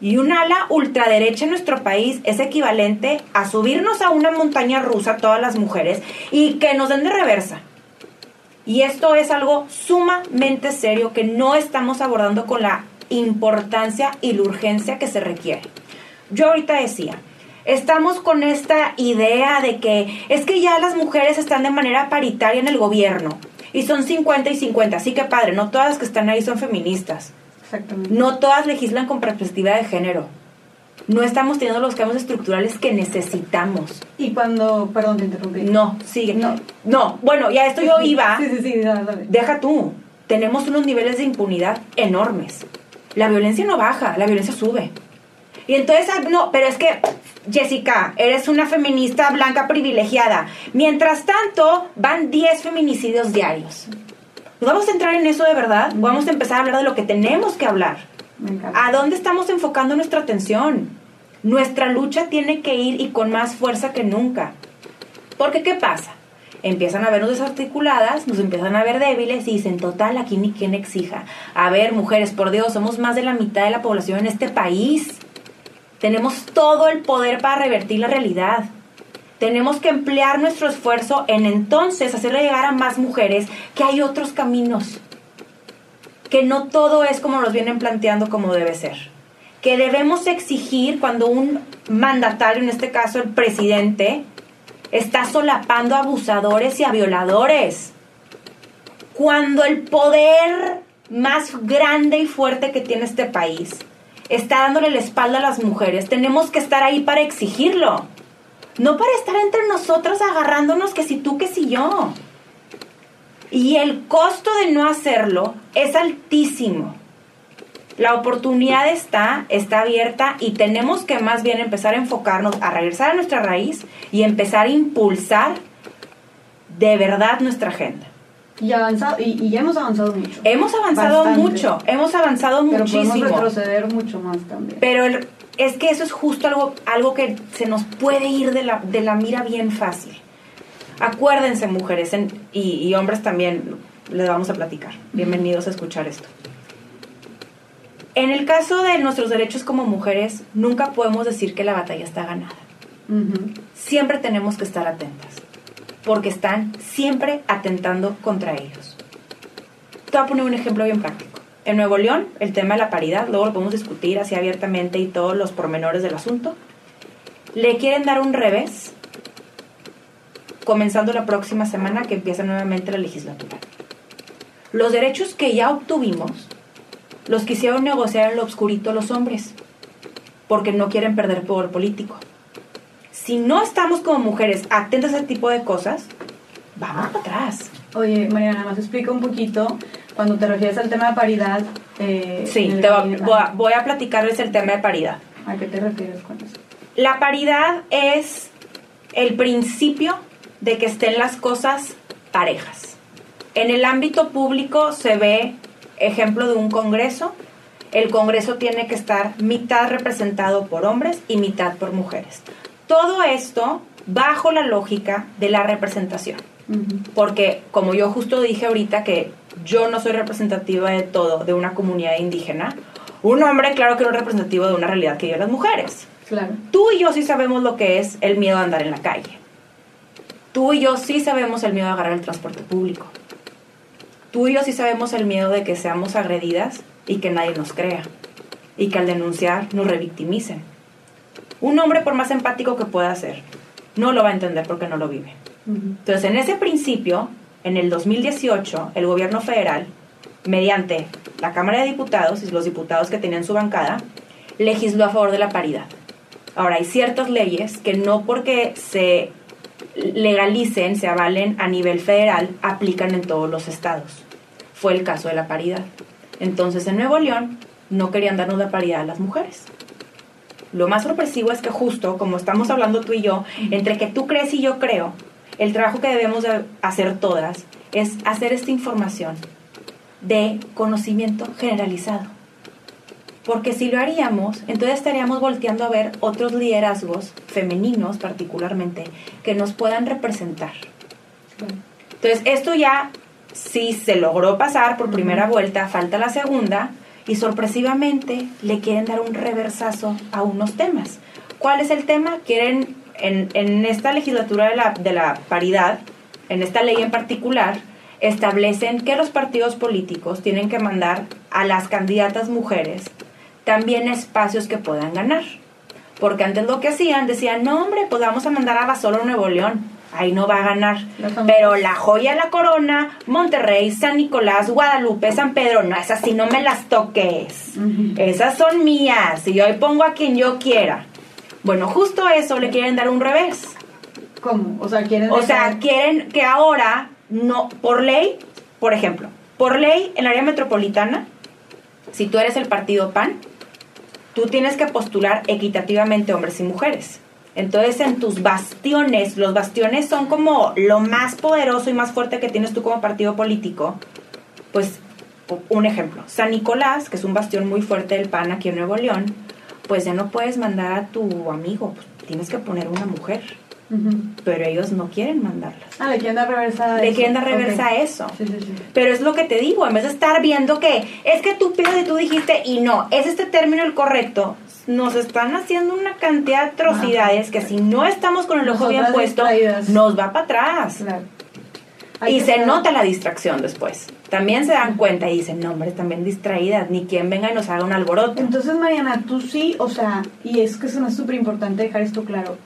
Y un ala ultraderecha en nuestro país es equivalente a subirnos a una montaña rusa todas las mujeres y que nos den de reversa. Y esto es algo sumamente serio que no estamos abordando con la importancia y la urgencia que se requiere. Yo ahorita decía, estamos con esta idea de que es que ya las mujeres están de manera paritaria en el gobierno y son 50 y 50, así que padre, no todas las que están ahí son feministas. No todas legislan con perspectiva de género. No estamos teniendo los cambios estructurales que necesitamos. Y cuando, perdón, te interrumpí. No, sigue. No, no bueno, ya esto yo iba. [LAUGHS] sí, sí, sí, Deja tú. Tenemos unos niveles de impunidad enormes. La violencia no baja, la violencia sube. Y entonces, ah, no, pero es que, Jessica, eres una feminista blanca privilegiada. Mientras tanto, van 10 feminicidios diarios vamos a entrar en eso de verdad, vamos a empezar a hablar de lo que tenemos que hablar. ¿A dónde estamos enfocando nuestra atención? Nuestra lucha tiene que ir y con más fuerza que nunca. Porque ¿qué pasa? Empiezan a vernos desarticuladas, nos empiezan a ver débiles y dicen, total, aquí ni quien exija. A ver, mujeres, por Dios, somos más de la mitad de la población en este país. Tenemos todo el poder para revertir la realidad. Tenemos que emplear nuestro esfuerzo en entonces hacerle llegar a más mujeres que hay otros caminos, que no todo es como nos vienen planteando como debe ser, que debemos exigir cuando un mandatario, en este caso el presidente, está solapando a abusadores y a violadores. Cuando el poder más grande y fuerte que tiene este país está dándole la espalda a las mujeres, tenemos que estar ahí para exigirlo. No para estar entre nosotros agarrándonos que si tú, que si yo. Y el costo de no hacerlo es altísimo. La oportunidad está, está abierta y tenemos que más bien empezar a enfocarnos a regresar a nuestra raíz y empezar a impulsar de verdad nuestra agenda. Y, avanzado, y, ya hemos avanzado mucho. Hemos avanzado mucho, hemos avanzado pero muchísimo. Podemos retroceder mucho más también. Pero el, es que eso es justo algo, algo que se nos puede ir de la, de la mira bien fácil. Acuérdense, mujeres y, hombres también, les vamos a platicar. Bienvenidos a escuchar esto. En el caso de nuestros derechos como mujeres, nunca podemos decir que la batalla está ganada. Siempre tenemos que estar atentas, porque están siempre atentando contra ellos. Te voy a poner un ejemplo bien práctico. En Nuevo León, el tema de la paridad, luego lo podemos discutir así abiertamente y todos los pormenores del asunto. Le quieren dar un revés, comenzando la próxima semana que empieza nuevamente la legislatura. Los derechos que ya obtuvimos los quisieron negociar en lo obscurito los hombres, porque no quieren perder poder político. Si no estamos como mujeres atentas a ese tipo de cosas, vamos para atrás. Oye, Mariana, más explica un poquito cuando te refieres al tema de paridad. Eh, sí, voy, a, platicarles el tema de paridad. ¿A qué te refieres con eso? La paridad es el principio de que estén las cosas parejas. En el ámbito público se ve ejemplo de un congreso. El congreso tiene que estar mitad representado por hombres y mitad por mujeres. Todo esto bajo la lógica de la representación. Porque como yo justo dije ahorita que yo no soy representativa de todo, de una comunidad indígena, un hombre claro que no es representativo de una realidad que viven las mujeres. Claro. Tú y yo sí sabemos lo que es el miedo a andar en la calle. Tú y yo sí sabemos el miedo a agarrar el transporte público. Tú y yo sí sabemos el miedo de que seamos agredidas y que nadie nos crea. y que al denunciar nos revictimicen. Un hombre, por más empático que pueda ser, no lo va a entender porque no lo vive. Entonces, en ese principio, en el 2018, el gobierno federal, mediante la Cámara de Diputados y los diputados que tenían su bancada, legisló a favor de la paridad. Ahora, hay ciertas leyes que no porque se legalicen, se avalen a nivel federal, aplican en todos los estados. Fue el caso de la paridad. Entonces, en Nuevo León no querían darnos la paridad a las mujeres. Lo más sorpresivo es que justo, como estamos hablando tú y yo, entre que tú crees y yo creo, el trabajo que debemos de hacer todas es hacer esta información de conocimiento generalizado. Porque si lo haríamos, entonces estaríamos volteando a ver otros liderazgos femeninos particularmente que nos puedan representar. Entonces, esto ya sí se logró pasar por primera vuelta, falta la segunda, y sorpresivamente le quieren dar un reversazo a unos temas. ¿Cuál es el tema? Quieren, en, en esta legislatura de la, de la paridad, en esta ley en particular, establecen que los partidos políticos tienen que mandar a las candidatas mujeres también espacios que puedan ganar. Porque antes lo que hacían, decían, no hombre, pues vamos a mandar a Basolo Nuevo León ahí no va a ganar. Pero la joya de la corona, Monterrey, San Nicolás, Guadalupe, San Pedro, no, esas sí no me las toques. Esas son mías y yo ahí pongo a quien yo quiera. Bueno, justo eso le quieren dar un revés. ¿Cómo? O sea, quieren... O sea, quieren que ahora, no, por ley, por ejemplo, por ley en el área metropolitana, si tú eres el partido PAN, tú tienes que postular equitativamente hombres y mujeres. Entonces en tus bastiones, los bastiones son como lo más poderoso y más fuerte que tienes tú como partido político. Pues un ejemplo, San Nicolás, que es un bastión muy fuerte del PAN aquí en Nuevo León, pues ya no puedes mandar a tu amigo, pues, tienes que poner una mujer. Pero ellos no quieren mandarlas. Ah, le quieren dar reversa a Le quieren dar reversa a eso. Sí, sí, sí. Pero es lo que te digo, en vez de estar viendo que es que tú pides y tú dijiste y no, es este término el correcto, nos están haciendo una cantidad de atrocidades que si no estamos con el ojo bien puesto, nos va para atrás. Y se nota la distracción después. También se dan cuenta y dicen, no, hombre, también distraídas, ni quien venga y nos haga un alboroto. Entonces, Mariana, tú sí, o sea, y es que es súper importante dejar esto claro.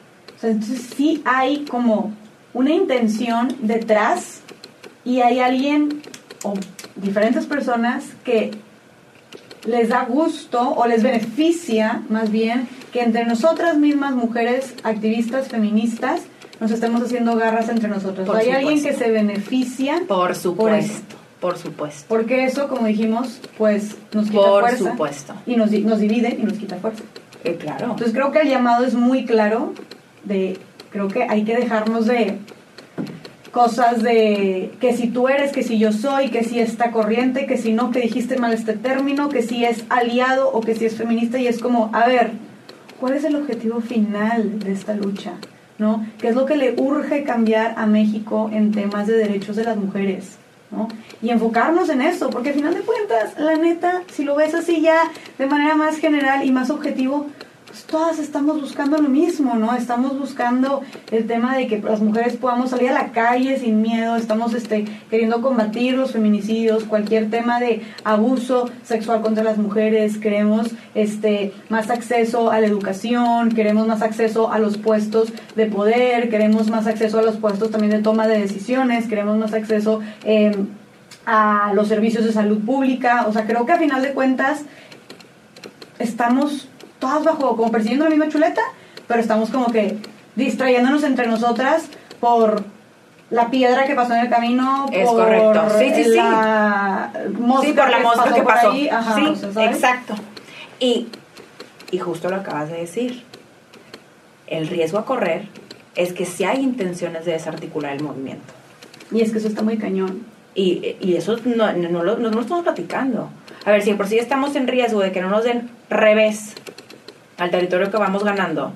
Sea, entonces sí hay como una intención detrás y hay alguien o diferentes personas que les da gusto o les beneficia más bien que entre nosotras mismas, mujeres activistas, feministas, nos estemos haciendo garras entre nosotros. Hay alguien que se beneficia. Por supuesto. Por, supuesto. Porque eso, como dijimos, pues nos quita por fuerza. Por supuesto. Y nos, nos divide y nos quita fuerza. Eh, claro. Entonces creo que el llamado es muy claro de, creo que hay que dejarnos de cosas de que si tú eres, que si yo soy, que si está corriente, que si no, que dijiste mal este término, que si es aliado o que si es feminista y es como, a ver, ¿cuál es el objetivo final de esta lucha? ¿No? ¿Qué es lo que le urge cambiar a México en temas de derechos de las mujeres? ¿no? Y enfocarnos en eso, porque al final de cuentas, la neta, si lo ves así ya de manera más general y más objetivo, todas estamos buscando lo mismo, ¿no? Estamos buscando el tema de que las mujeres podamos salir a la calle sin miedo, estamos este, queriendo combatir los feminicidios, cualquier tema de abuso sexual contra las mujeres, queremos este, más acceso a la educación, queremos más acceso a los puestos de poder, queremos más acceso a los puestos también de toma de decisiones, queremos más acceso em, a los servicios de salud pública, o sea, creo que a final de cuentas estamos todas bajo, como persiguiendo la misma chuleta, pero estamos como que distrayéndonos entre nosotras por la piedra que pasó en el camino, es por correcto. Sí, sí, la sí. por la mosca que pasó. sí, exacto. Y, y justo lo acabas de decir. El riesgo a correr es que si hay intenciones de desarticular el movimiento. Y es que eso está muy cañón. Y, y eso no, no, lo, no, lo estamos platicando. A ver, si por sí estamos en riesgo de que no nos den revés al territorio que vamos ganando,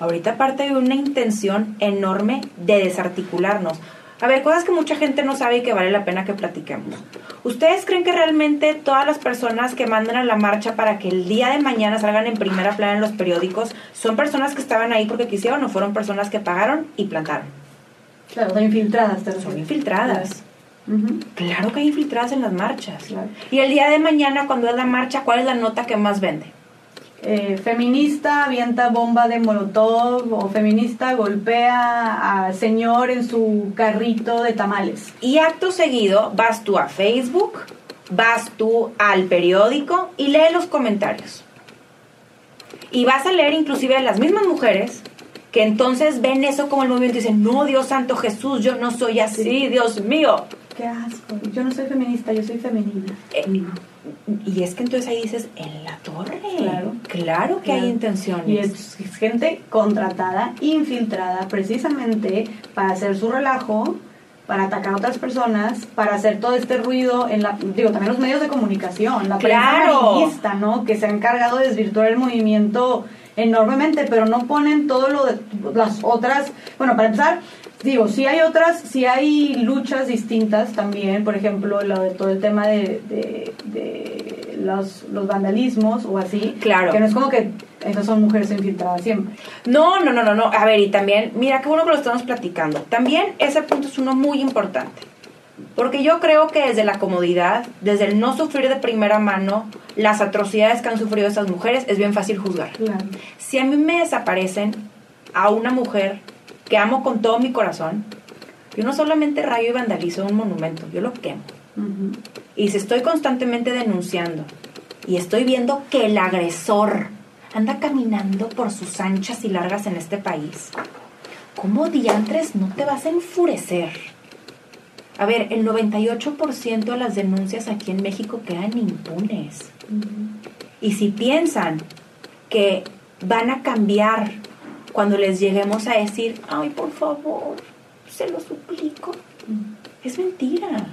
ahorita parte de una intención enorme de desarticularnos. A ver, cosas que mucha gente no sabe y que vale la pena que platiquemos. ¿Ustedes creen que realmente todas las personas que mandan a la marcha para que el día de mañana salgan en primera plana en los periódicos son personas que estaban ahí porque quisieron o fueron personas que pagaron y plantaron? Claro, son infiltradas. Son infiltradas. Claro. que hay infiltradas en las marchas. Y el día de mañana, cuando es la marcha, ¿cuál es la nota que más vende? Eh, feminista avienta bomba de molotov o feminista golpea a señor en su carrito de tamales. Y acto seguido vas tú a Facebook, vas tú al periódico y lee los comentarios. Y vas a leer inclusive a las mismas mujeres que entonces ven eso como el movimiento y dicen, no, Dios santo Jesús, yo no soy así, Dios mío. Qué asco. Yo no soy feminista, yo soy femenina. Eh, y es que entonces ahí dices, en la torre. Claro. Claro que Claro. hay intenciones. Y es, gente contratada, infiltrada, precisamente para hacer su relajo, para atacar a otras personas, para hacer todo este ruido en la, digo, también los medios de comunicación, la prensa Claro. amarillista, ¿no? Que se ha encargado de desvirtuar el movimiento enormemente, pero no ponen todo lo de las otras, bueno, para empezar, digo, sí hay otras, sí hay luchas distintas también, por ejemplo, lo de todo el tema de, de, de los, los vandalismos o así, Claro. que no es como que esas son mujeres infiltradas siempre. No, no, no, no, no. A ver, y también, mira, qué bueno que lo estamos platicando. También ese punto es uno muy importante. Porque yo creo que desde la comodidad, desde el no sufrir de primera mano las atrocidades que han sufrido esas mujeres, es bien fácil juzgar. Claro. Si a mí me desaparecen a una mujer que amo con todo mi corazón, yo no solamente rayo y vandalizo un monumento, yo lo quemo. Y si estoy constantemente denunciando y estoy viendo que el agresor anda caminando por sus anchas y largas en este país, ¿cómo diantres no te vas a enfurecer? A ver, el 98% de las denuncias aquí en México quedan impunes. Y si piensan que van a cambiar cuando les lleguemos a decir, ay, por favor, se lo suplico, es mentira.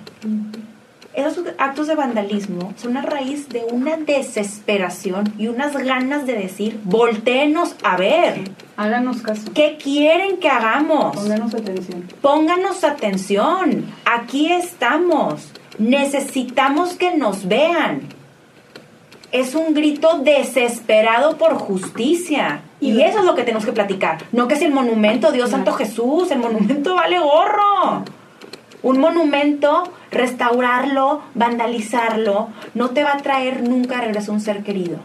Esos actos de vandalismo son a raíz de una desesperación y unas ganas de decir, voltéenos a ver, Háganos caso. ¿qué quieren que hagamos? Pónganos atención. Pónganos atención, aquí estamos, necesitamos que nos vean. Es un grito desesperado por justicia. Y, eso es lo que tenemos que platicar. No que si el monumento, Dios. Santo Jesús, el monumento vale gorro. Un monumento, restaurarlo, vandalizarlo, no te va a traer nunca regreso un ser querido.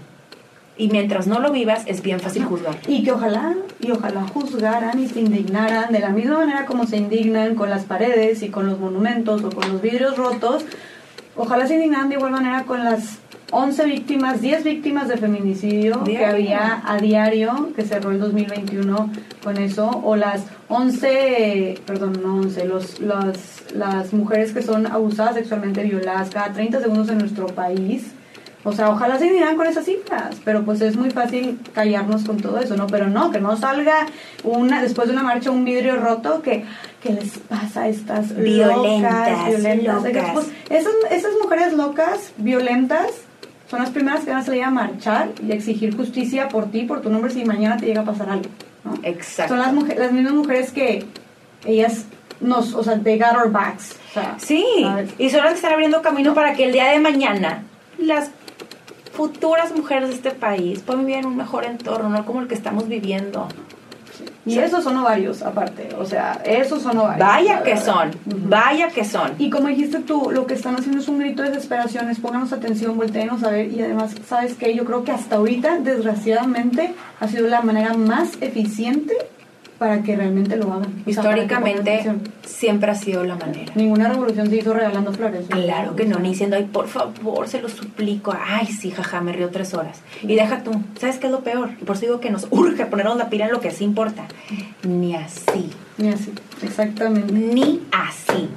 Y mientras no lo vivas, es bien fácil juzgar. Y que ojalá, y ojalá juzgaran y se indignaran de la misma manera como se indignan con las paredes y con los monumentos o con los vidrios rotos. Ojalá se indignaran de igual manera con las 11 víctimas, 10 víctimas de feminicidio que había a diario, que cerró el 2021 con eso, o las 11, perdón, no 11, los, las, las mujeres que son abusadas sexualmente, violadas cada 30 segundos en nuestro país. O sea, ojalá se indignaran con esas cifras, pero pues es muy fácil callarnos con todo eso, ¿no? Pero no, que no salga una después de una marcha un vidrio roto, que ¿qué les pasa a estas Violentas, locas, violentas? Que, locas. pues, esas, esas mujeres locas, violentas, son las primeras que van a salir a marchar y a exigir justicia por ti, por tu nombre, si mañana te llega a pasar algo, ¿no? Exacto. Son las, mujeres, las mismas mujeres que ellas nos, o sea, they got our backs. O sea, Sí, ¿sabes? y son las que están abriendo camino para que el día de mañana las futuras mujeres de este país puedan vivir en un mejor entorno, no como el que estamos viviendo. Y esos son ovarios, aparte. O sea, esos son ovarios. Vaya que verdad. son, vaya que son. Y como dijiste tú, lo que están haciendo es un grito de desesperación, es pónganos atención, volteenos a ver y además, ¿sabes qué? Yo creo que hasta ahorita, desgraciadamente, ha sido la manera más eficiente para que realmente lo hagan. O sea, Históricamente siempre ha sido la manera. Ninguna revolución se hizo regalando flores. Claro que no, ni diciendo, ay, por favor, se lo suplico. Ay, sí, jaja, me río tres horas. Y deja tú, ¿sabes qué es lo peor? Y por eso digo que nos urge ponernos la pila en lo que sí importa. Ni así. Ni así, exactamente. ni así.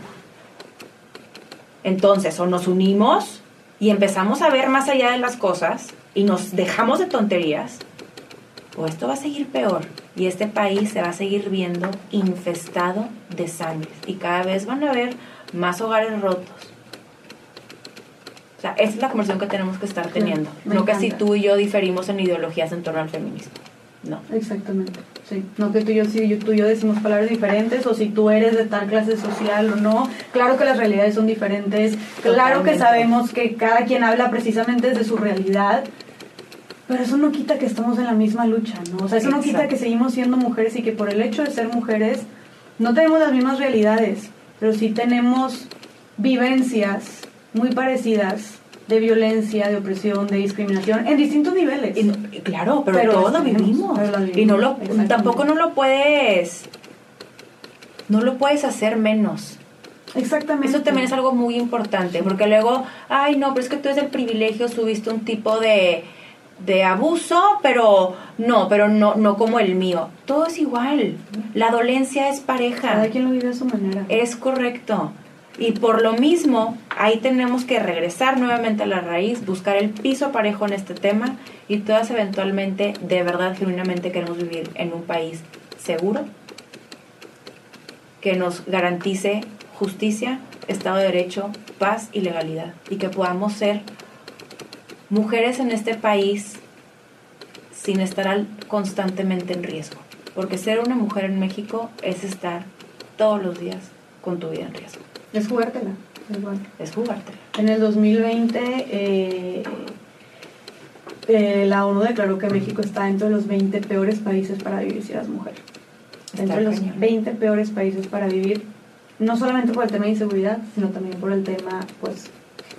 Entonces, o nos unimos y empezamos a ver más allá de las cosas y nos dejamos de tonterías, o esto va a seguir peor y este país se va a seguir viendo infestado de sangre y cada vez van a haber más hogares rotos. O sea, esa es la conversación que tenemos que estar teniendo. me no que si encanta. tú y yo diferimos en ideologías en torno al feminismo. No. Exactamente, sí. No que tú y yo, si tú y yo decimos palabras diferentes o si tú eres de tal clase social o no. Claro que las realidades son diferentes. Claro que Totalmente. sabemos que cada quien habla precisamente desde su realidad. Pero eso no quita que estamos en la misma lucha, ¿no? O sea, eso no quita que seguimos siendo mujeres y que por el hecho de ser mujeres no tenemos las mismas realidades, pero sí tenemos vivencias muy parecidas de violencia, de opresión, de discriminación en distintos niveles. claro, pero, todos lo vivimos. Y no lo, tampoco no lo puedes, no lo puedes hacer menos. Exactamente. Eso también es algo muy importante, porque luego, ay, no, pero es que tú eres el privilegio, subiste un tipo de, de abuso, pero no, pero no, no como el mío. Todo es igual. La dolencia es pareja. Cada quien lo vive a su manera. Es correcto. Y por lo mismo, ahí tenemos que regresar nuevamente a la raíz, buscar el piso parejo en este tema y todas eventualmente, de verdad, genuinamente queremos vivir en un país seguro, que nos garantice justicia, Estado de Derecho, paz y legalidad. Y que podamos ser mujeres en este país sin estar constantemente en riesgo. Porque ser una mujer en México es estar todos los días con tu vida en riesgo. Es jugártela. Es jugártela. En el 2020 eh, eh, la ONU declaró que México está dentro de los 20 peores países para vivir si eras mujer. Dentro de los 20 peores países para vivir no solamente por el tema de inseguridad, sino también por el tema pues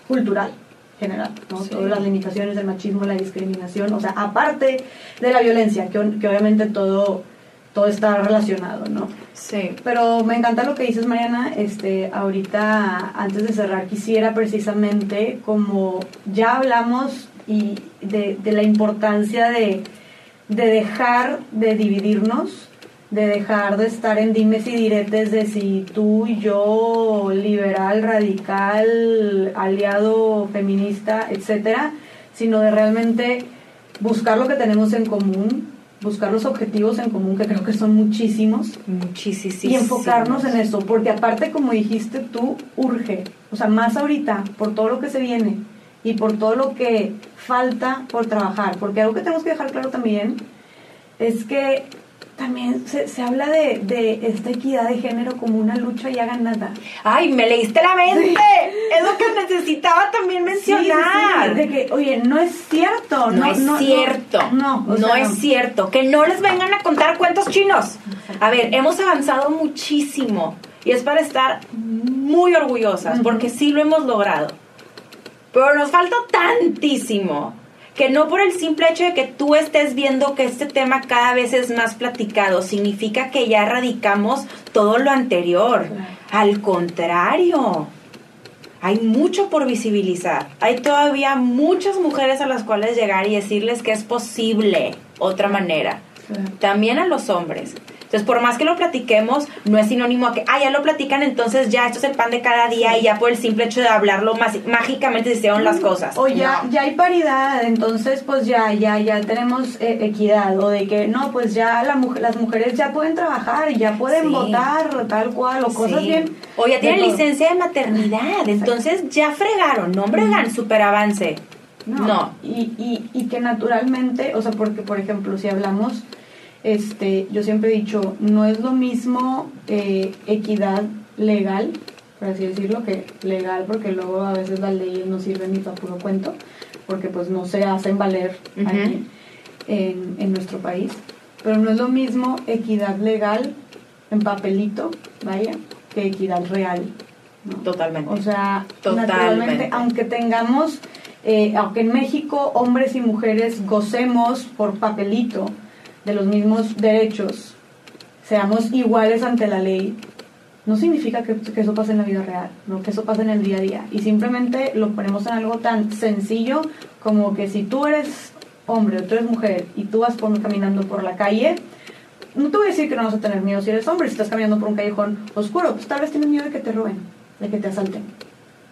cultural general, ¿no? Todas las limitaciones del machismo, la discriminación, o sea, aparte de la violencia, que, que obviamente todo, todo está relacionado, ¿no? Sí. Pero me encanta lo que dices, Mariana. Este, ahorita, antes de cerrar, quisiera precisamente, como ya hablamos y de, de la importancia de, de dejar de dividirnos, de dejar de estar en dimes y diretes de si tú y yo, liberal, radical, aliado, feminista, etcétera, sino de realmente buscar lo que tenemos en común, buscar los objetivos en común, que creo que son muchísimos. Muchísimos. Y enfocarnos en eso, porque aparte, como dijiste tú, urge, o sea, más ahorita, por todo lo que se viene y por todo lo que falta por trabajar, porque algo que tenemos que dejar claro también es que también se, se habla de, de, esta equidad de género como una lucha ya ganada. ¡Ay, me leíste la mente! Es lo que necesitaba también mencionar. de que, oye, no es cierto. No, es cierto. No, no, es cierto. Que no les vengan a contar cuentos chinos. A ver, hemos avanzado muchísimo. Y es para estar muy orgullosas, porque sí lo hemos logrado. Pero nos falta tantísimo que no por el simple hecho de que tú estés viendo que este tema cada vez es más platicado, significa que ya erradicamos todo lo anterior. Al contrario, hay mucho por visibilizar. Hay todavía muchas mujeres a las cuales llegar y decirles que es posible otra manera. También a los hombres. Entonces, por más que lo platiquemos, no es sinónimo a que, ah, ya lo platican, entonces ya esto es el pan de cada día y ya por el simple hecho de hablarlo más, mágicamente se hicieron las cosas. O ya, ya hay paridad, entonces pues ya, ya, ya tenemos eh, equidad, o de que no, pues ya la, las mujeres ya pueden trabajar, y ya pueden votar tal cual, o cosas bien. O ya tienen licencia de maternidad, entonces ya fregaron, no fregan, super avance. No. Y, y, y que naturalmente, o sea, porque por ejemplo, si hablamos este, yo siempre he dicho, no es lo mismo eh, equidad legal, por así decirlo, que legal, porque luego a veces las leyes no sirven ni para puro cuento, porque pues no se hacen valer aquí en, en nuestro país. Pero no es lo mismo equidad legal en papelito, vaya, que equidad real. Totalmente. O sea, naturalmente, aunque tengamos, eh, aunque en México hombres y mujeres gocemos por papelito, de los mismos derechos, seamos iguales ante la ley, no significa que, eso pase en la vida real, ¿no? que eso pase en el día a día. Y simplemente lo ponemos en algo tan sencillo como que si tú eres hombre o tú eres mujer y tú vas por, caminando por la calle, no te voy a decir que no vas a tener miedo si eres hombre, si estás caminando por un callejón oscuro, pues tal vez tienes miedo de que te roben, de que te asalten.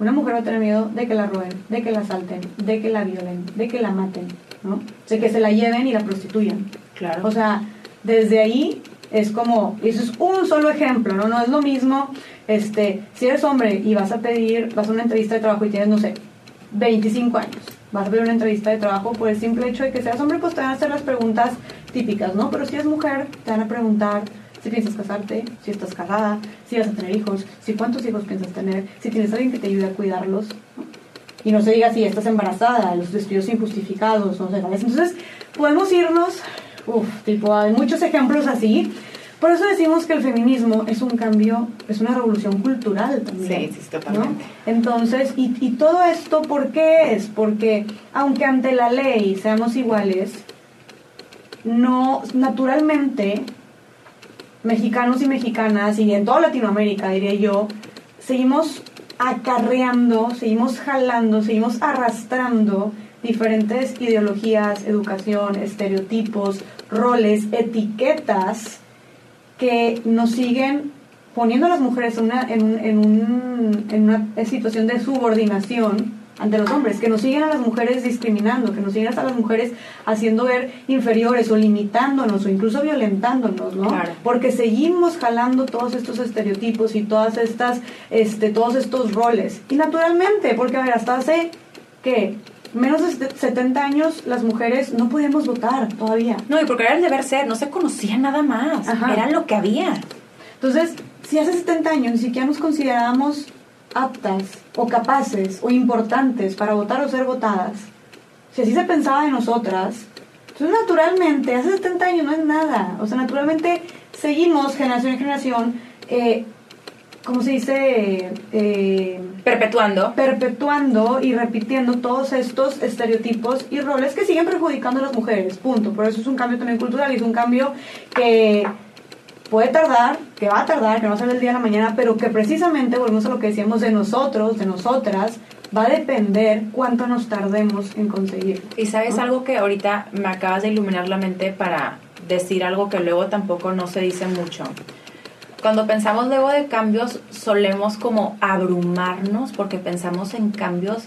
Una mujer va a tener miedo de que la roben, de que la asalten, de que la violen, de que la maten, ¿no? De que se la lleven y la prostituyan. Claro. O sea, desde ahí es como, eso es un solo ejemplo, ¿no? No es lo mismo, este, si eres hombre y vas a pedir, vas a una entrevista de trabajo y tienes, no sé, 25 años, vas a pedir una entrevista de trabajo por el simple hecho de que seas hombre, pues te van a hacer las preguntas típicas, ¿no? Pero si eres mujer, te van a preguntar si piensas casarte, si estás casada, si vas a tener hijos, si cuántos hijos piensas tener, si tienes alguien que te ayude a cuidarlos, Y no se diga si estás embarazada, los despidos injustificados, no sé, Entonces, podemos irnos Uf, tipo, hay muchos ejemplos así, Por eso decimos que el feminismo es un cambio, es una revolución cultural también. Sí, sí, totalmente. Entonces, y, y todo esto, ¿por qué es? Porque aunque ante la ley seamos iguales, no, naturalmente, mexicanos y mexicanas, y en toda Latinoamérica, diría yo, seguimos acarreando, seguimos jalando, seguimos arrastrando diferentes ideologías, educación, estereotipos, roles, etiquetas que nos siguen poniendo a las mujeres en una, en, en, un, en una situación de subordinación ante los hombres, que nos siguen a las mujeres discriminando, que nos siguen a las mujeres haciendo ver inferiores o limitándonos o incluso violentándonos, ¿no? Porque seguimos jalando todos estos estereotipos y todas estas, este, todos estos roles. Y naturalmente, porque a ver, hasta hace, ¿qué? Menos de 70 años las mujeres no podíamos votar todavía. No, y porque era el deber ser, no se conocía nada más, era lo que había. Entonces, si hace 70 años ni siquiera nos considerábamos aptas o capaces o importantes para votar o ser votadas, si así se pensaba de nosotras, entonces naturalmente, hace 70 años no es nada, o sea, naturalmente seguimos generación en generación eh, ¿cómo se dice? Eh, perpetuando. Perpetuando y repitiendo todos estos estereotipos y roles que siguen perjudicando a las mujeres, punto. Por eso es un cambio también cultural y es un cambio que puede tardar, que va a tardar, que no va a ser del día a la mañana, pero que precisamente, volvemos a lo que decíamos de nosotros, de nosotras, va a depender cuánto nos tardemos en conseguirlo. Y sabes algo que ahorita me acabas de iluminar la mente para decir algo que luego tampoco no se dice mucho cuando pensamos luego de cambios solemos como abrumarnos porque pensamos en cambios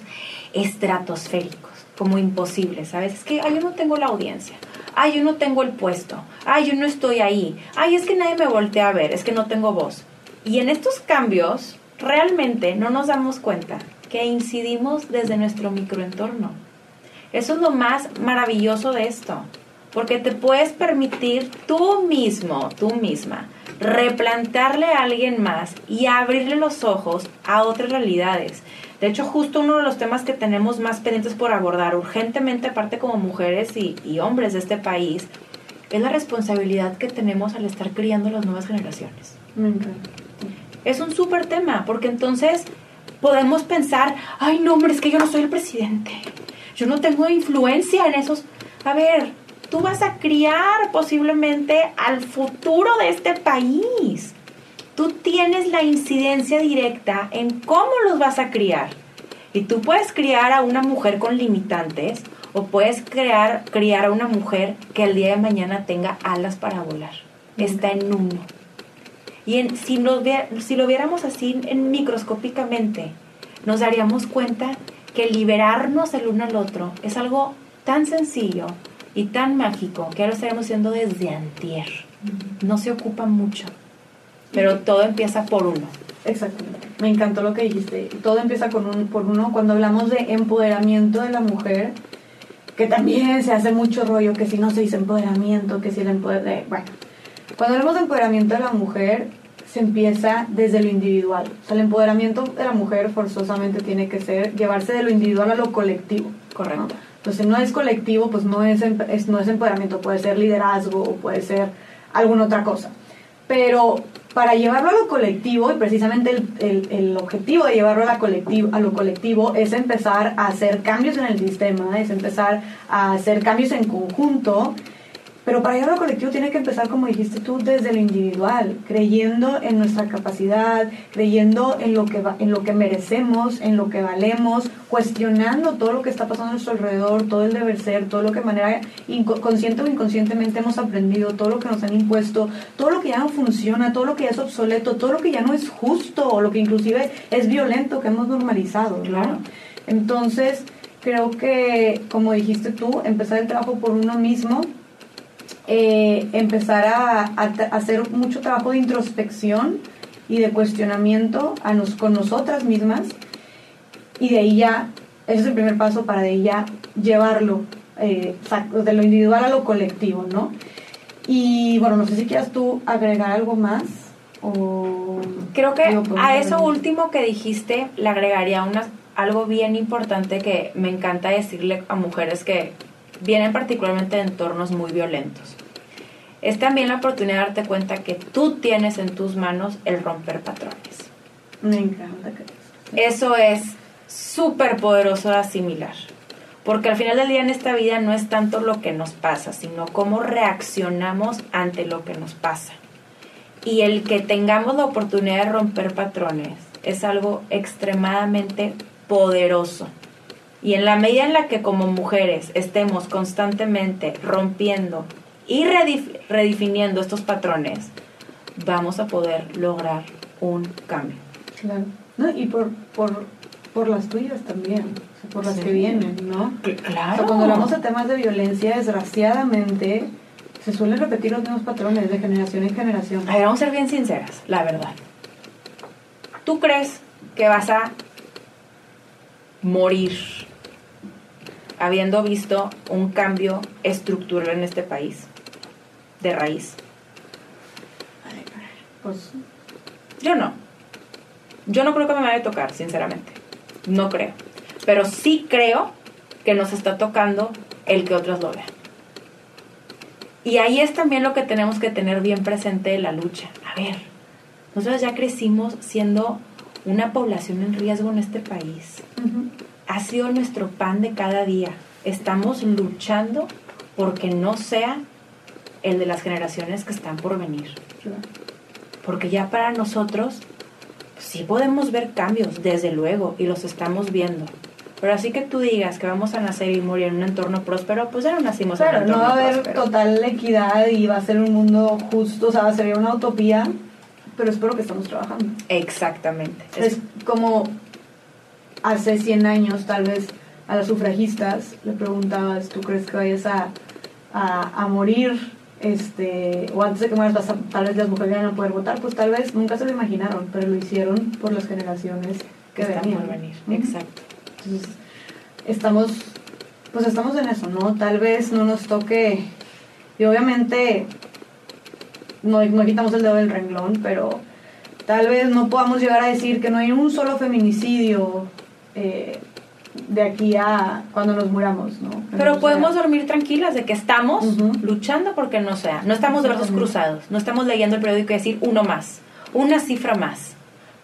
estratosféricos, como imposibles, ¿sabes? Es que ay, yo no tengo la audiencia, ay, yo no tengo el puesto, ay, yo no estoy ahí, ay, es que nadie me voltea a ver, es que no tengo voz. Y en estos cambios realmente no nos damos cuenta que incidimos desde nuestro microentorno. Eso es lo más maravilloso de esto, porque te puedes permitir tú mismo, tú misma, replantarle a alguien más y abrirle los ojos a otras realidades. De hecho, justo uno de los temas que tenemos más pendientes por abordar urgentemente, aparte como mujeres y, y hombres de este país, es la responsabilidad que tenemos al estar criando las nuevas generaciones. Es un súper tema, porque entonces podemos pensar, ay no, hombre, es que yo no soy el presidente, yo no tengo influencia en esos... A ver, tú vas a criar posiblemente al futuro de este país. Tú tienes la incidencia directa en cómo los vas a criar. Y tú puedes criar a una mujer con limitantes o puedes crear, criar a una mujer que el día de mañana tenga alas para volar. Está en uno. Y en, si, si lo viéramos así en, microscópicamente, nos daríamos cuenta que liberarnos el uno al otro es algo tan sencillo, y tan mágico que ahora lo estaremos haciendo desde antier. No se ocupa mucho, pero todo empieza por uno. Exactamente. Me encantó lo que dijiste. Todo empieza con un, por uno. Cuando hablamos de empoderamiento de la mujer, que también se hace mucho rollo, que si no se dice empoderamiento, que si el empoderamiento... Bueno, cuando hablamos de empoderamiento de la mujer, se empieza desde lo individual. O sea, el empoderamiento de la mujer forzosamente tiene que ser llevarse de lo individual a lo colectivo. Correcto. Entonces, no es colectivo, pues no es, no es empoderamiento, puede ser liderazgo o puede ser alguna otra cosa. Pero para llevarlo a lo colectivo, y precisamente el, el, objetivo de llevarlo a, la colectivo, a lo colectivo es empezar a hacer cambios en el sistema, es empezar a hacer cambios en conjunto pero para llegar al colectivo tiene que empezar, como dijiste tú, desde lo individual, creyendo en nuestra capacidad, creyendo en lo que, en lo que merecemos, en lo que valemos, cuestionando todo lo que está pasando a nuestro alrededor, todo el deber ser, todo lo que de manera consciente o inconscientemente hemos aprendido, todo lo que nos han impuesto, todo lo que ya no funciona, todo lo que ya es obsoleto, todo lo que ya no es justo o lo que inclusive es violento que hemos normalizado. Claro. Entonces, creo que, como dijiste tú, empezar el trabajo por uno mismo eh, empezar a, hacer mucho trabajo de introspección y de cuestionamiento a nos, con nosotras mismas y de ahí ya, ese es el primer paso para de ahí ya llevarlo eh, de lo individual a lo colectivo, ¿no? Y bueno, no sé si quieras tú agregar algo más o... Creo que a eso último que dijiste le agregaría una, algo bien importante que me encanta decirle a mujeres que vienen particularmente de entornos muy violentos. es también la oportunidad de darte cuenta que tú tienes en tus manos el romper patrones. Me encanta Eso es súper poderoso de asimilar. Porque al final del día en esta vida no es tanto lo que nos pasa, sino cómo reaccionamos ante lo que nos pasa. Y el que tengamos la oportunidad de romper patrones es algo extremadamente poderoso. Y en la medida en la que como mujeres estemos constantemente rompiendo y redefiniendo estos patrones, vamos a poder lograr un cambio. Claro. No, y por, por, por las tuyas también, por las que vienen, ¿no? Claro. cuando hablamos de temas de violencia, desgraciadamente, se suelen repetir los mismos patrones de generación en generación. A ver, vamos a ser bien sinceras, la verdad. ¿Tú crees que vas a morir habiendo visto un cambio estructural en este país de raíz? Pues yo no. Yo no creo que me vaya a tocar, sinceramente. No creo. Pero sí creo que nos está tocando el que otros lo vean. Y ahí es también lo que tenemos que tener bien presente de la lucha. A ver, nosotros ya crecimos siendo una población en riesgo en este país. Ha sido nuestro pan de cada día. Estamos luchando porque no sea el de las generaciones que están por venir. Porque ya para nosotros sí podemos ver cambios, desde luego, y los estamos viendo. Pero así que tú digas que vamos a nacer y morir en un entorno próspero, pues ya no nacimos en un entorno no va a haber total equidad y va a ser un mundo justo, o sea, sería una utopía, pero espero que estamos trabajando. Exactamente. Es como hace 100 años, tal vez, a las sufragistas le preguntabas, ¿tú crees que vayas a, a morir este, o antes de que mueras tal vez las mujeres ya no poder votar, pues tal vez nunca se lo imaginaron, pero lo hicieron por las generaciones que venían. venir. Exacto. Entonces, estamos, pues estamos en eso, ¿no? Tal vez no nos toque, y obviamente no, no quitamos el dedo del renglón, pero tal vez no podamos llegar a decir que no hay un solo feminicidio eh, de aquí a cuando nos muramos, ¿no? Pero podemos dormir tranquilas de que estamos luchando porque no sea. No estamos de brazos cruzados, no estamos leyendo el periódico y decir uno más, una cifra más.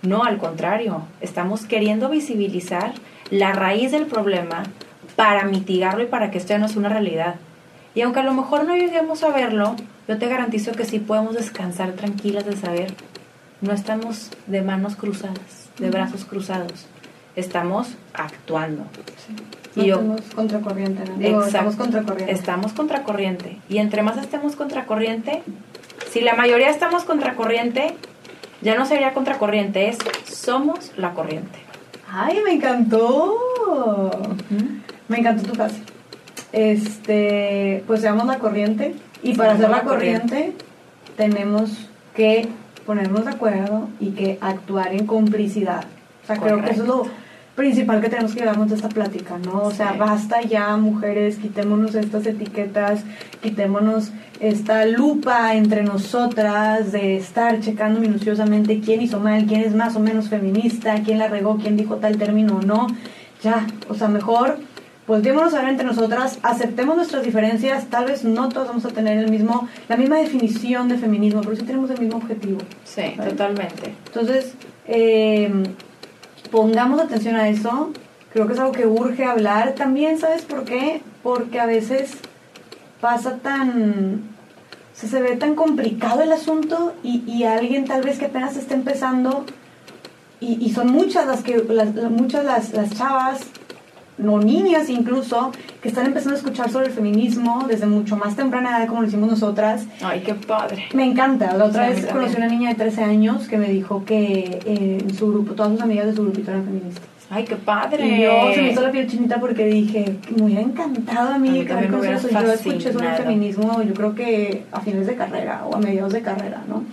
No, al contrario, estamos queriendo visibilizar la raíz del problema para mitigarlo y para que esto ya no sea una realidad. Y aunque a lo mejor no lleguemos a verlo, yo te garantizo que sí podemos descansar tranquilas de saber, no estamos de manos cruzadas, de brazos cruzados estamos actuando. y yo, estamos contracorriente, ¿no? estamos contracorriente. Estamos contracorriente. Y entre más estemos contracorriente, si la mayoría estamos contracorriente, ya no sería contracorriente, es somos la corriente. ¡Ay, me encantó! Me encantó tu frase. Este, pues seamos la corriente. Y para ser la corriente, tenemos que ponernos de acuerdo y que actuar en complicidad. Creo que eso es lo principal que tenemos que llevarnos de esta plática, ¿no? O sea, basta ya, mujeres, quitémonos estas etiquetas, quitémonos esta lupa entre nosotras de estar checando minuciosamente quién hizo mal, quién es más o menos feminista, quién la regó, quién dijo tal término o no. Ya, o sea, mejor volteémonos a ver entre nosotras, aceptemos nuestras diferencias, tal vez no todos vamos a tener el mismo, la misma definición de feminismo, pero sí tenemos el mismo objetivo. Sí, totalmente. Entonces, eh, pongamos atención a eso. Creo que es algo que urge hablar. También, ¿sabes por qué? Porque a veces pasa tan... se ve tan complicado el asunto y, y alguien tal vez que apenas está empezando y, y son muchas las que muchas las, las chavas no niñas incluso, que están empezando a escuchar sobre el feminismo desde mucho más temprana edad como lo hicimos nosotras. Ay, qué padre. Me encanta. La otra vez conocí una niña de 13 años que me dijo que en su grupo, todas sus amigas de su grupito eran feministas. Ay, qué padre. Y yo se me hizo la piel chinita porque dije, me hubiera encantado a mí, a mí eso. Yo escuché sobre el feminismo, yo creo que a fines de carrera o a mediados de carrera, ¿no?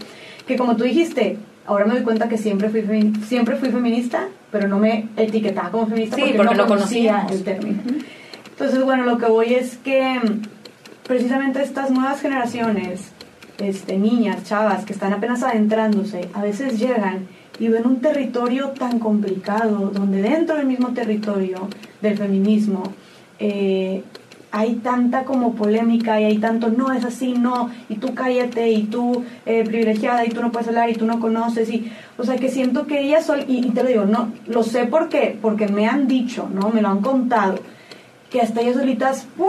Que como tú dijiste, ahora me doy cuenta que siempre fui, siempre fui feminista, pero no me etiquetaba como feminista porque, no conocía el término. Entonces, bueno, lo que voy es que precisamente estas nuevas generaciones, este, niñas, chavas, que están apenas adentrándose, a veces llegan y ven un territorio tan complicado, donde dentro del mismo territorio del feminismo, eh, hay tanta como polémica y hay tanto no es así, no, y tú cállate, y tú eh, privilegiada, y tú no puedes hablar, y tú no conoces, y, o sea, que siento que ellas son, y, y, te lo digo, no, lo sé porque, porque me han dicho, ¿no? Me lo han contado, que hasta ellas solitas, ¡pum!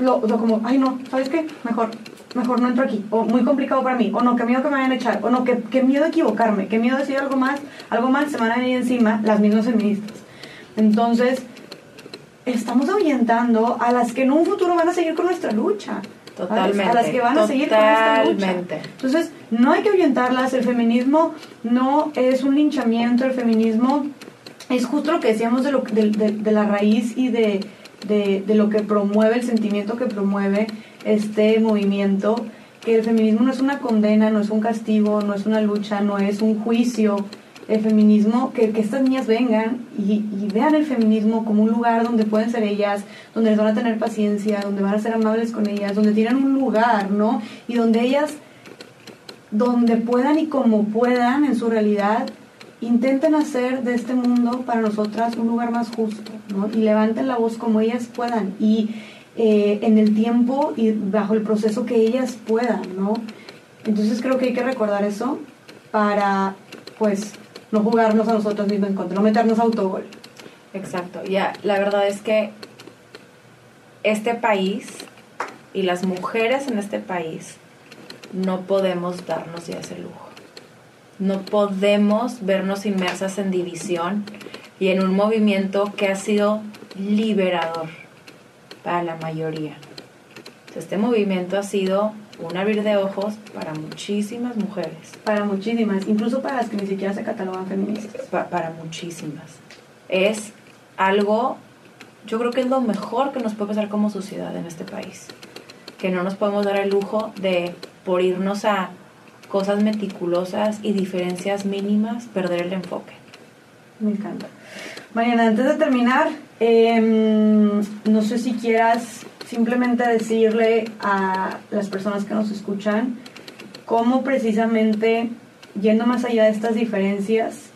Lo, como, ay no, ¿sabes qué? Mejor, mejor no entro aquí, o muy complicado para mí, o no, qué miedo que me vayan a echar, o no, qué, qué miedo equivocarme, qué miedo decir algo más, algo mal, se van a venir encima las mismas feministas. Entonces, estamos ahuyentando a las que en un futuro van a seguir con nuestra lucha. Totalmente. A las que van a seguir con esta lucha. Totalmente. Entonces, no hay que ahuyentarlas. El feminismo no es un linchamiento. El feminismo es justo lo que decíamos de, lo, de, de, de la raíz y de, de, lo que promueve, el sentimiento que promueve este movimiento. Que el feminismo no es una condena, no es un castigo, no es una lucha, no es un juicio el feminismo, que, que estas niñas vengan y, vean el feminismo como un lugar donde pueden ser ellas, donde les van a tener paciencia, donde van a ser amables con ellas, donde tienen un lugar, ¿no? Y donde ellas, donde puedan y como puedan en su realidad, intenten hacer de este mundo para nosotras un lugar más justo, ¿no? Y levanten la voz como ellas puedan y eh, en el tiempo y bajo el proceso que ellas puedan, ¿no? Entonces creo que hay que recordar eso para, pues, no jugarnos a nosotros mismos en contra, no meternos autogol. Exacto, ya, la verdad es que este país y las mujeres en este país no podemos darnos ya ese lujo. No podemos vernos inmersas en división y en un movimiento que ha sido liberador para la mayoría. Este movimiento ha sido un abrir de ojos para muchísimas mujeres. Para muchísimas, incluso para las que ni siquiera se catalogan feministas. Pa para muchísimas. Es algo, yo creo que es lo mejor que nos puede pasar como sociedad en este país. Que no nos podemos dar el lujo de, por irnos a cosas meticulosas y diferencias mínimas, perder el enfoque. Me encanta. Mariana, antes de terminar, eh, no sé si quieras simplemente decirle a las personas que nos escuchan cómo precisamente, yendo más allá de estas diferencias,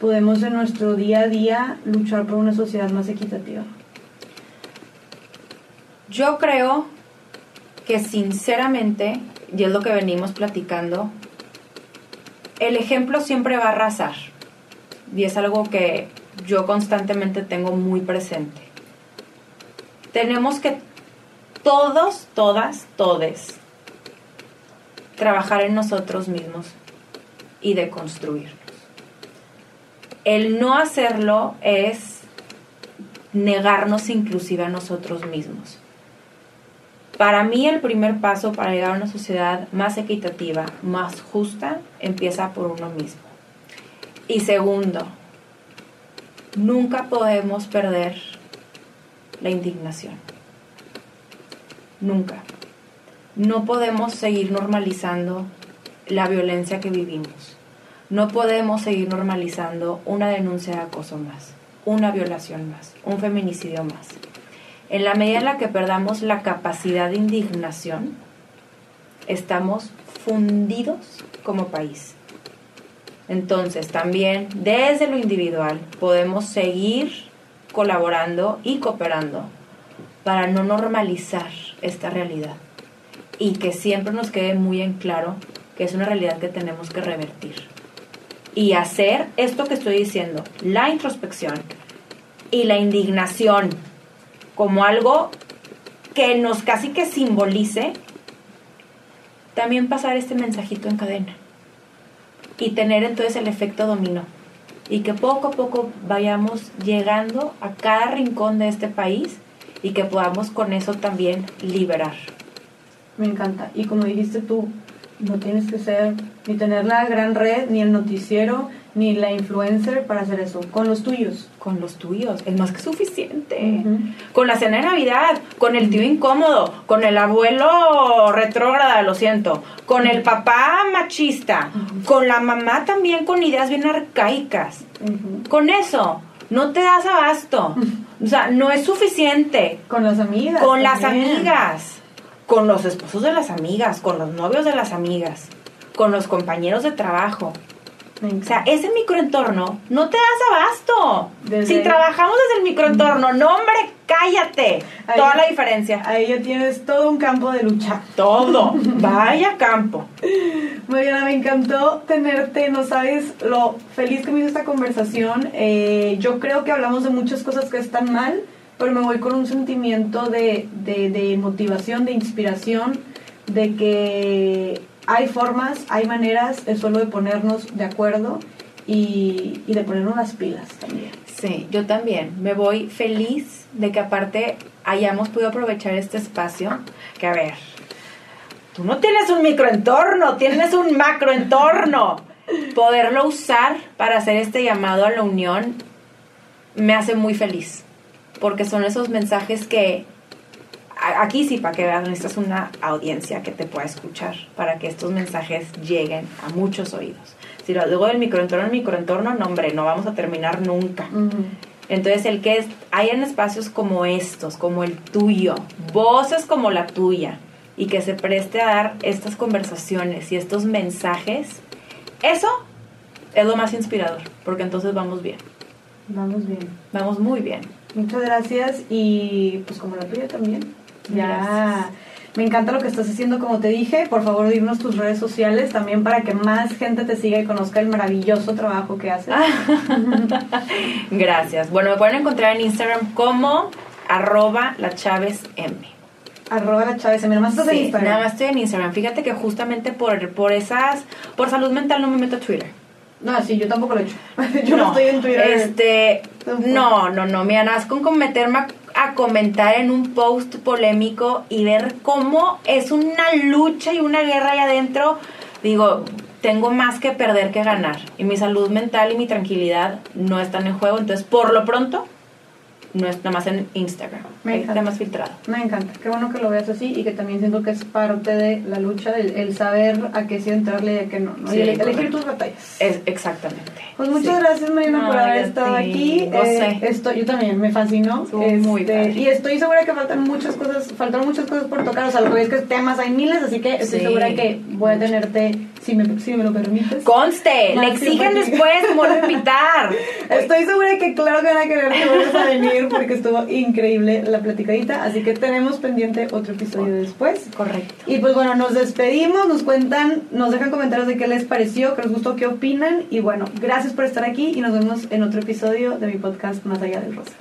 podemos en nuestro día a día luchar por una sociedad más equitativa. Yo creo que sinceramente, y es lo que venimos platicando, el ejemplo siempre va a arrasar. Y es algo que yo constantemente tengo muy presente. Tenemos que todos, todas, todes, trabajar en nosotros mismos y de construirnos. El no hacerlo es negarnos inclusive a nosotros mismos. Para mí el primer paso para llegar a una sociedad más equitativa, más justa, empieza por uno mismo. Y segundo, nunca podemos perder la indignación. Nunca. No podemos seguir normalizando la violencia que vivimos. No podemos seguir normalizando una denuncia de acoso más, una violación más, un feminicidio más. En la medida en la que perdamos la capacidad de indignación, estamos fundidos como país. Entonces, también desde lo individual podemos seguir colaborando y cooperando para no normalizar esta realidad. Y que siempre nos quede muy en claro que es una realidad que tenemos que revertir. Y hacer esto que estoy diciendo, la introspección y la indignación como algo que nos casi que simbolice, también pasar este mensajito en cadena y tener entonces el efecto dominó. Y que poco a poco vayamos llegando a cada rincón de este país y que podamos con eso también liberar. Me encanta. Y como dijiste tú, no tienes que ser ni tener la gran red, ni el noticiero, ni la influencer para hacer eso. Con los tuyos. Con los tuyos. Es más que suficiente. Uh -huh. Con la cena de Navidad, con el tío incómodo, con el abuelo retrógrada, lo siento, con el papá machista, uh -huh. con la mamá también con ideas bien arcaicas. Uh -huh. Con eso. No te das abasto. O sea, no es suficiente. Con las amigas. Con también. las amigas. Con los esposos de las amigas. Con los novios de las amigas. Con los compañeros de trabajo. O sea, ese microentorno no te das abasto. Desde... Si trabajamos desde el microentorno, no, hombre, cállate. Ahí- Toda la diferencia. Ahí ya tienes todo un campo de lucha. Todo. [LAUGHS] Vaya campo. Mariana, me encantó tenerte, no sabes lo feliz que me hizo esta conversación. Eh, yo creo que hablamos de muchas cosas que están mal, pero me voy con un sentimiento de, de, de motivación, de inspiración, de que hay formas, hay maneras, es solo de ponernos de acuerdo y, de ponernos las pilas también. Sí, yo también. Me voy feliz de que aparte hayamos podido aprovechar este espacio. Que a ver, tú no tienes un microentorno, tienes un macroentorno. Poderlo usar para hacer este llamado a la unión me hace muy feliz. Porque son esos mensajes que aquí sí, para que veas, necesitas una audiencia que te pueda escuchar para que estos mensajes lleguen a muchos oídos. Si lo digo del microentorno, el microentorno, no, hombre, no vamos a terminar nunca. Entonces, el que es, hayan espacios como estos, como el tuyo, voces como la tuya, y que se preste a dar estas conversaciones y estos mensajes, eso es lo más inspirador, porque entonces vamos bien, Vamos bien. vamos muy bien. Muchas gracias y pues como la tuya también. Ya. Me encanta lo que estás haciendo, como te dije. Por favor, dinos tus redes sociales también para que más gente te siga y conozca el maravilloso trabajo que haces. [LAUGHS] Gracias. Bueno, me pueden encontrar en Instagram como arroba la Chávez M. Arroba la Chávez. Mira, más estás en Instagram. nada más estoy en Instagram. Fíjate que justamente por, por esas, por salud mental no me meto a Twitter. No, sí, yo tampoco lo he hecho. [LAUGHS] yo no, estoy en Twitter. Este, no, no, no. Mira, nada más con con meterme a, a comentar en un post polémico y ver cómo es una lucha y una guerra ahí adentro. Digo, tengo más que perder que ganar. Y mi salud mental y mi tranquilidad no están en juego. Entonces, por lo pronto, no es nada más en Instagram. Me encanta. está más filtrado. Me encanta. Qué bueno que lo veas así y que también siento que es parte de la lucha, el, el saber a qué sí entrarle y a qué no. ¿no? Sí, y el- elegir correcto. tus batallas. Es, exactamente. Pues muchas Sí. gracias Marina por haber estado aquí. Eh, esto, yo también me fascinó. Estuvo muy Este, padre. y estoy segura que faltan muchas cosas, faltaron muchas cosas por tocar. O sea, lo que es que temas hay miles, así que estoy segura que voy a tenerte, si me, si me lo permites. Conste, le exigen después, vuelve a invitar. [LAUGHS] Estoy segura que claro que van a querer que vuelvas a venir porque estuvo increíble la platicadita. Así que tenemos pendiente otro episodio después. Correcto. Y pues bueno, nos despedimos, nos cuentan, nos dejan comentarios de qué les pareció, qué les gustó, qué opinan. Y bueno, gracias por estar aquí y nos vemos en otro episodio de mi podcast Más allá del Rosa.